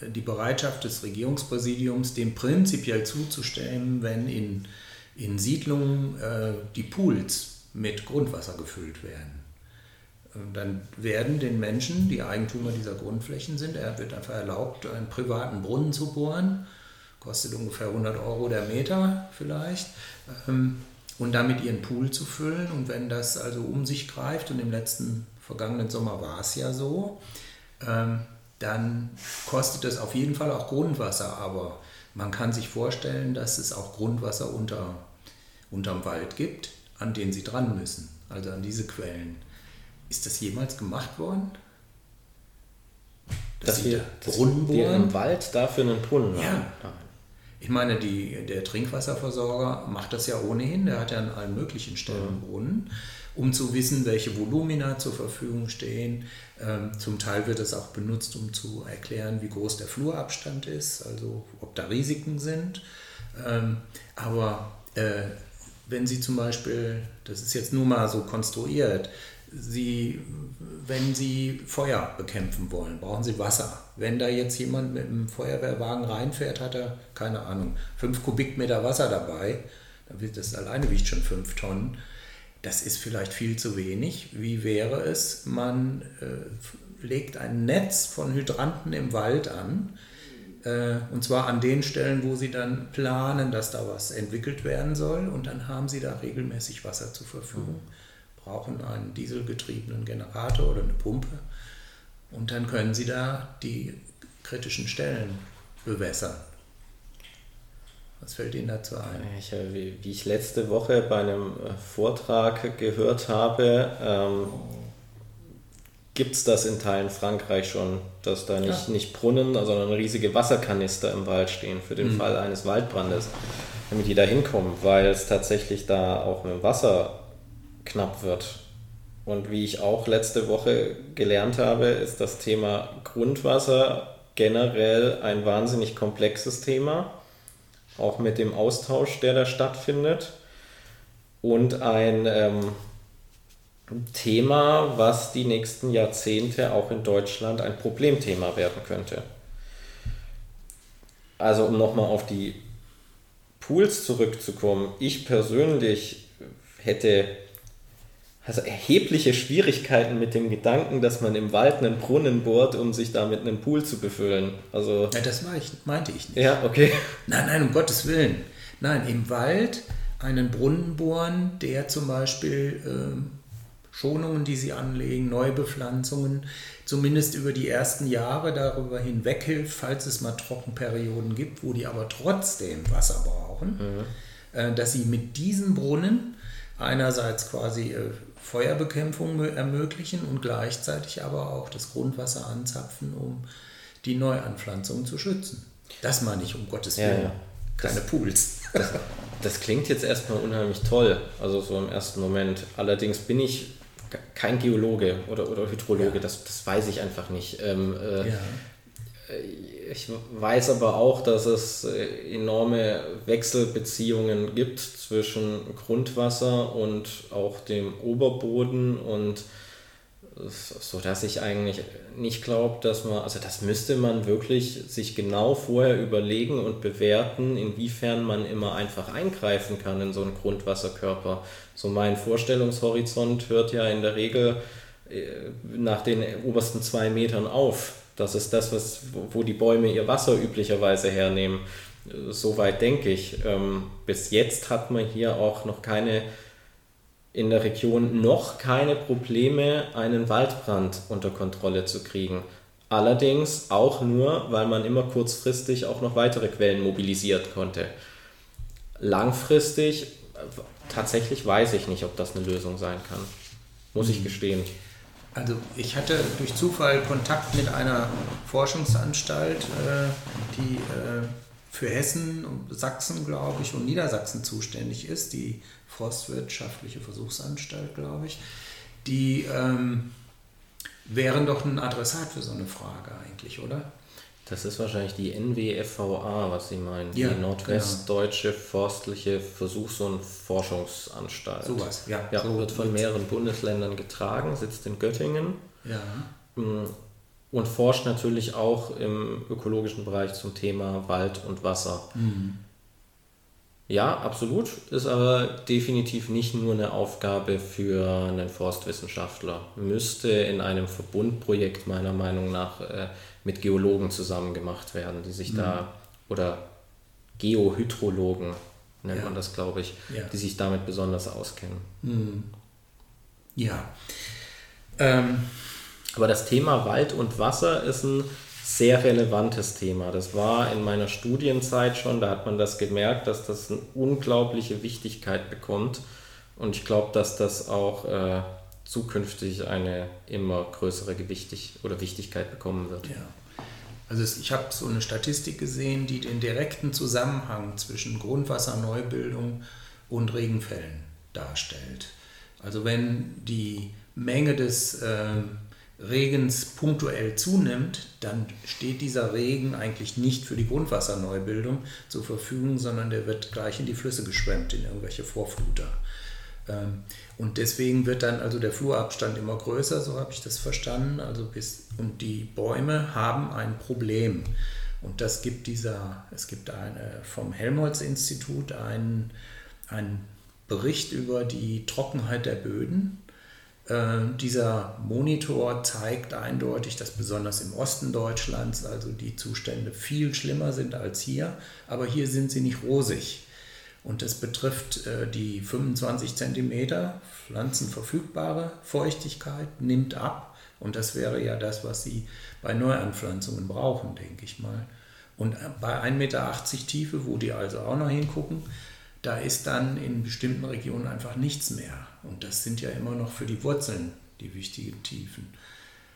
B: äh, die Bereitschaft des Regierungspräsidiums, dem prinzipiell zuzustimmen, wenn in, in Siedlungen äh, die Pools mit Grundwasser gefüllt werden. Und dann werden den Menschen, die Eigentümer dieser Grundflächen sind, er wird einfach erlaubt, einen privaten Brunnen zu bohren kostet ungefähr 100 Euro der Meter vielleicht, ähm, und damit ihren Pool zu füllen. Und wenn das also um sich greift, und im letzten vergangenen Sommer war es ja so, ähm, dann kostet es auf jeden Fall auch Grundwasser, aber man kann sich vorstellen, dass es auch Grundwasser unter, unterm Wald gibt, an den sie dran müssen, also an diese Quellen. Ist das jemals gemacht worden?
C: Dass, dass wir Brunnen bohren? im Wald dafür einen Brunnen
B: ja. haben? Ich meine, die, der Trinkwasserversorger macht das ja ohnehin, der hat ja an allen möglichen Stellen mhm. Brunnen, um zu wissen, welche Volumina zur Verfügung stehen. Ähm, zum Teil wird es auch benutzt, um zu erklären, wie groß der Flurabstand ist, also ob da Risiken sind. Ähm, aber äh, wenn Sie zum Beispiel, das ist jetzt nur mal so konstruiert, Sie, wenn Sie Feuer bekämpfen wollen, brauchen Sie Wasser. Wenn da jetzt jemand mit einem Feuerwehrwagen reinfährt, hat er, keine Ahnung, fünf Kubikmeter Wasser dabei. Das alleine wiegt schon fünf Tonnen. Das ist vielleicht viel zu wenig. Wie wäre es, man äh, legt ein Netz von Hydranten im Wald an, äh, und zwar an den Stellen, wo Sie dann planen, dass da was entwickelt werden soll, und dann haben Sie da regelmäßig Wasser zur Verfügung. Brauchen einen dieselgetriebenen Generator oder eine Pumpe und dann können Sie da die kritischen Stellen bewässern. Was fällt Ihnen dazu ein?
C: Ich, äh, wie, wie, ich letzte Woche bei einem äh, Vortrag gehört habe, ähm, gibt es das in Teilen Frankreich schon, dass da nicht, ja. nicht Brunnen, sondern riesige Wasserkanister im Wald stehen für den mhm. Fall eines Waldbrandes, damit die da hinkommen, weil es tatsächlich da auch mit Wasser knapp wird. Und wie ich auch letzte Woche gelernt habe, ist das Thema Grundwasser generell ein wahnsinnig komplexes Thema, auch mit dem Austausch, der da stattfindet. Und ein, ähm, Thema, was die nächsten Jahrzehnte auch in Deutschland ein Problemthema werden könnte. Also um nochmal auf die Pools zurückzukommen, ich persönlich hätte also erhebliche Schwierigkeiten mit dem Gedanken, dass man im Wald einen Brunnen bohrt, um sich damit einen Pool zu befüllen. Also
B: ja, das ich, meinte ich nicht.
C: Ja, okay.
B: Nein, nein, um Gottes Willen. Nein, im Wald einen Brunnen bohren, der zum Beispiel ähm, Schonungen, die sie anlegen, Neubepflanzungen, zumindest über die ersten Jahre darüber hinweg hilft, falls es mal Trockenperioden gibt, wo die aber trotzdem Wasser brauchen, mhm. äh, dass sie mit diesen Brunnen einerseits quasi äh, Feuerbekämpfung ermöglichen und gleichzeitig aber auch das Grundwasser anzapfen, um die Neuanpflanzung zu schützen. Das meine ich, um Gottes Willen. Ja, ja. Keine Pools.
C: Das, das, klingt jetzt erstmal unheimlich toll, also so im ersten Moment. Allerdings bin ich kein Geologe oder, oder Hydrologe, ja. das, das weiß ich einfach nicht. Ähm, äh, ja. Ich weiß aber auch, dass es äh, enorme Wechselbeziehungen gibt zwischen Grundwasser und auch dem Oberboden und so dass ich eigentlich nicht glaube, dass man, also das müsste man wirklich sich genau vorher überlegen und bewerten, inwiefern man immer einfach eingreifen kann in so einen Grundwasserkörper. So mein Vorstellungshorizont hört ja in der Regel äh, nach den obersten zwei Metern auf. Das ist das, was, wo die Bäume ihr Wasser üblicherweise hernehmen. Soweit denke ich. Ähm, bis jetzt hat man hier auch noch keine, in der Region noch keine Probleme, einen Waldbrand unter Kontrolle zu kriegen. Allerdings auch nur, weil man immer kurzfristig auch noch weitere Quellen mobilisiert konnte. Langfristig, tatsächlich weiß ich nicht, ob das eine Lösung sein kann. Muss ich mhm. gestehen.
B: Also ich hatte durch Zufall Kontakt mit einer Forschungsanstalt, äh, die äh, für Hessen und Sachsen, glaube ich, und Niedersachsen zuständig ist, die Forstwirtschaftliche Versuchsanstalt, glaube ich. Die ähm, wären doch ein Adressat für so eine Frage eigentlich, oder?
C: Das ist wahrscheinlich die NWFVA, was Sie meinen, die ja, Nordwestdeutsche genau. Forstliche Versuchs- und Forschungsanstalt.
B: Sowas, ja.
C: Ja, so wird von mehreren Bundesländern getragen, sitzt in Göttingen.
B: Ja.
C: Mm, und forscht natürlich auch im ökologischen Bereich zum Thema Wald und Wasser. Mhm. Ja, absolut, ist aber definitiv nicht nur eine Aufgabe für einen Forstwissenschaftler. Müsste in einem Verbundprojekt meiner Meinung nach äh, mit Geologen zusammen gemacht werden, die sich mhm. da, oder Geohydrologen nennt ja. man das, glaube ich, ja. die sich damit besonders auskennen.
B: Mhm. Ja. Ähm.
C: Aber das Thema Wald und Wasser ist ein sehr relevantes Thema. Das war in meiner Studienzeit schon, da hat man das gemerkt, dass das eine unglaubliche Wichtigkeit bekommt. Und ich glaube, dass das auch äh, zukünftig eine immer größere Gewichtig oder Wichtigkeit bekommen wird.
B: Ja. Also ich habe so eine Statistik gesehen, die den direkten Zusammenhang zwischen Grundwasserneubildung und Regenfällen darstellt. Also wenn die Menge des äh, Regens punktuell zunimmt, dann steht dieser Regen eigentlich nicht für die Grundwasserneubildung zur Verfügung, sondern der wird gleich in die Flüsse geschwemmt, in irgendwelche Vorfluter. Ähm, und deswegen wird dann also der Flurabstand immer größer, so habe ich das verstanden. Also bis, und die Bäume haben ein Problem. Und das gibt dieser, es gibt eine, vom Helmholtz-Institut einen, einen Bericht über die Trockenheit der Böden. Äh, dieser Monitor zeigt eindeutig, dass besonders im Osten Deutschlands also die Zustände viel schlimmer sind als hier, aber hier sind sie nicht rosig. Und das betrifft äh, die 25 cm pflanzenverfügbare Feuchtigkeit, nimmt ab. Und das wäre ja das, was Sie bei Neuanpflanzungen brauchen, denke ich mal. Und äh, bei 1,80 Meter Tiefe, wo die also auch noch hingucken, da ist dann in bestimmten Regionen einfach nichts mehr. Und das sind ja immer noch für die Wurzeln die wichtigen Tiefen.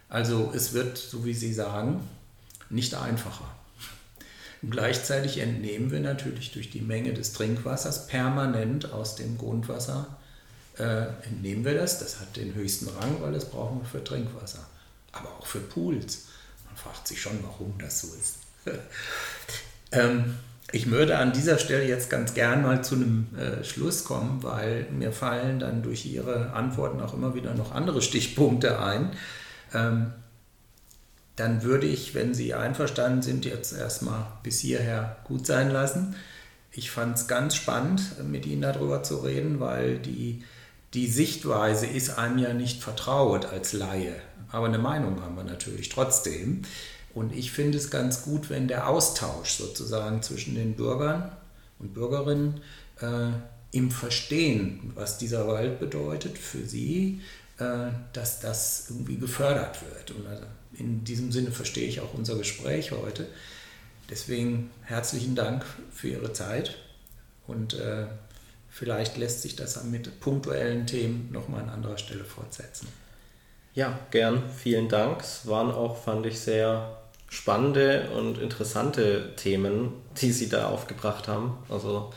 B: Also es wird, so wie Sie sagen, nicht einfacher. Gleichzeitig entnehmen wir natürlich durch die Menge des Trinkwassers permanent aus dem Grundwasser, äh, entnehmen wir das. Das hat den höchsten Rang, weil das brauchen wir für Trinkwasser. Aber auch für Pools. Man fragt sich schon, warum das so ist. ähm, Ich würde an dieser Stelle jetzt ganz gern mal zu einem äh, Schluss kommen, weil mir fallen dann durch Ihre Antworten auch immer wieder noch andere Stichpunkte ein. Ähm, dann würde ich, wenn Sie einverstanden sind, jetzt erstmal bis hierher gut sein lassen. Ich fand es ganz spannend, mit Ihnen darüber zu reden, weil die, die Sichtweise ist einem ja nicht vertraut als Laie. Aber eine Meinung haben wir natürlich trotzdem. Und ich finde es ganz gut, wenn der Austausch sozusagen zwischen den Bürgern und Bürgerinnen äh, im Verstehen, was dieser Wald bedeutet für sie, äh, dass das irgendwie gefördert wird. Und also in diesem Sinne verstehe ich auch unser Gespräch heute. Deswegen herzlichen Dank für Ihre Zeit und äh, vielleicht lässt sich das mit punktuellen Themen nochmal an anderer Stelle fortsetzen.
C: Ja, gern. Vielen Dank. Es waren auch, fand ich, sehr spannende und interessante Themen, die Sie da aufgebracht haben. Also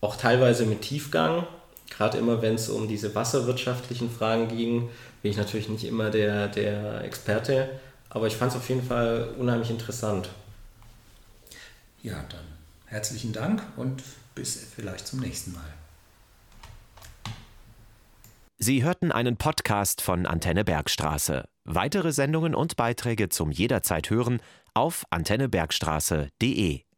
C: auch teilweise mit Tiefgang. Gerade immer, wenn es um diese wasserwirtschaftlichen Fragen ging, bin ich natürlich nicht immer der, der Experte, aber ich fand es auf jeden Fall unheimlich interessant.
B: Ja, dann herzlichen Dank und bis vielleicht zum nächsten Mal.
A: Sie hörten einen Podcast von Antenne Bergstraße. Weitere Sendungen und Beiträge zum jederzeit hören auf antennebergstraße.de.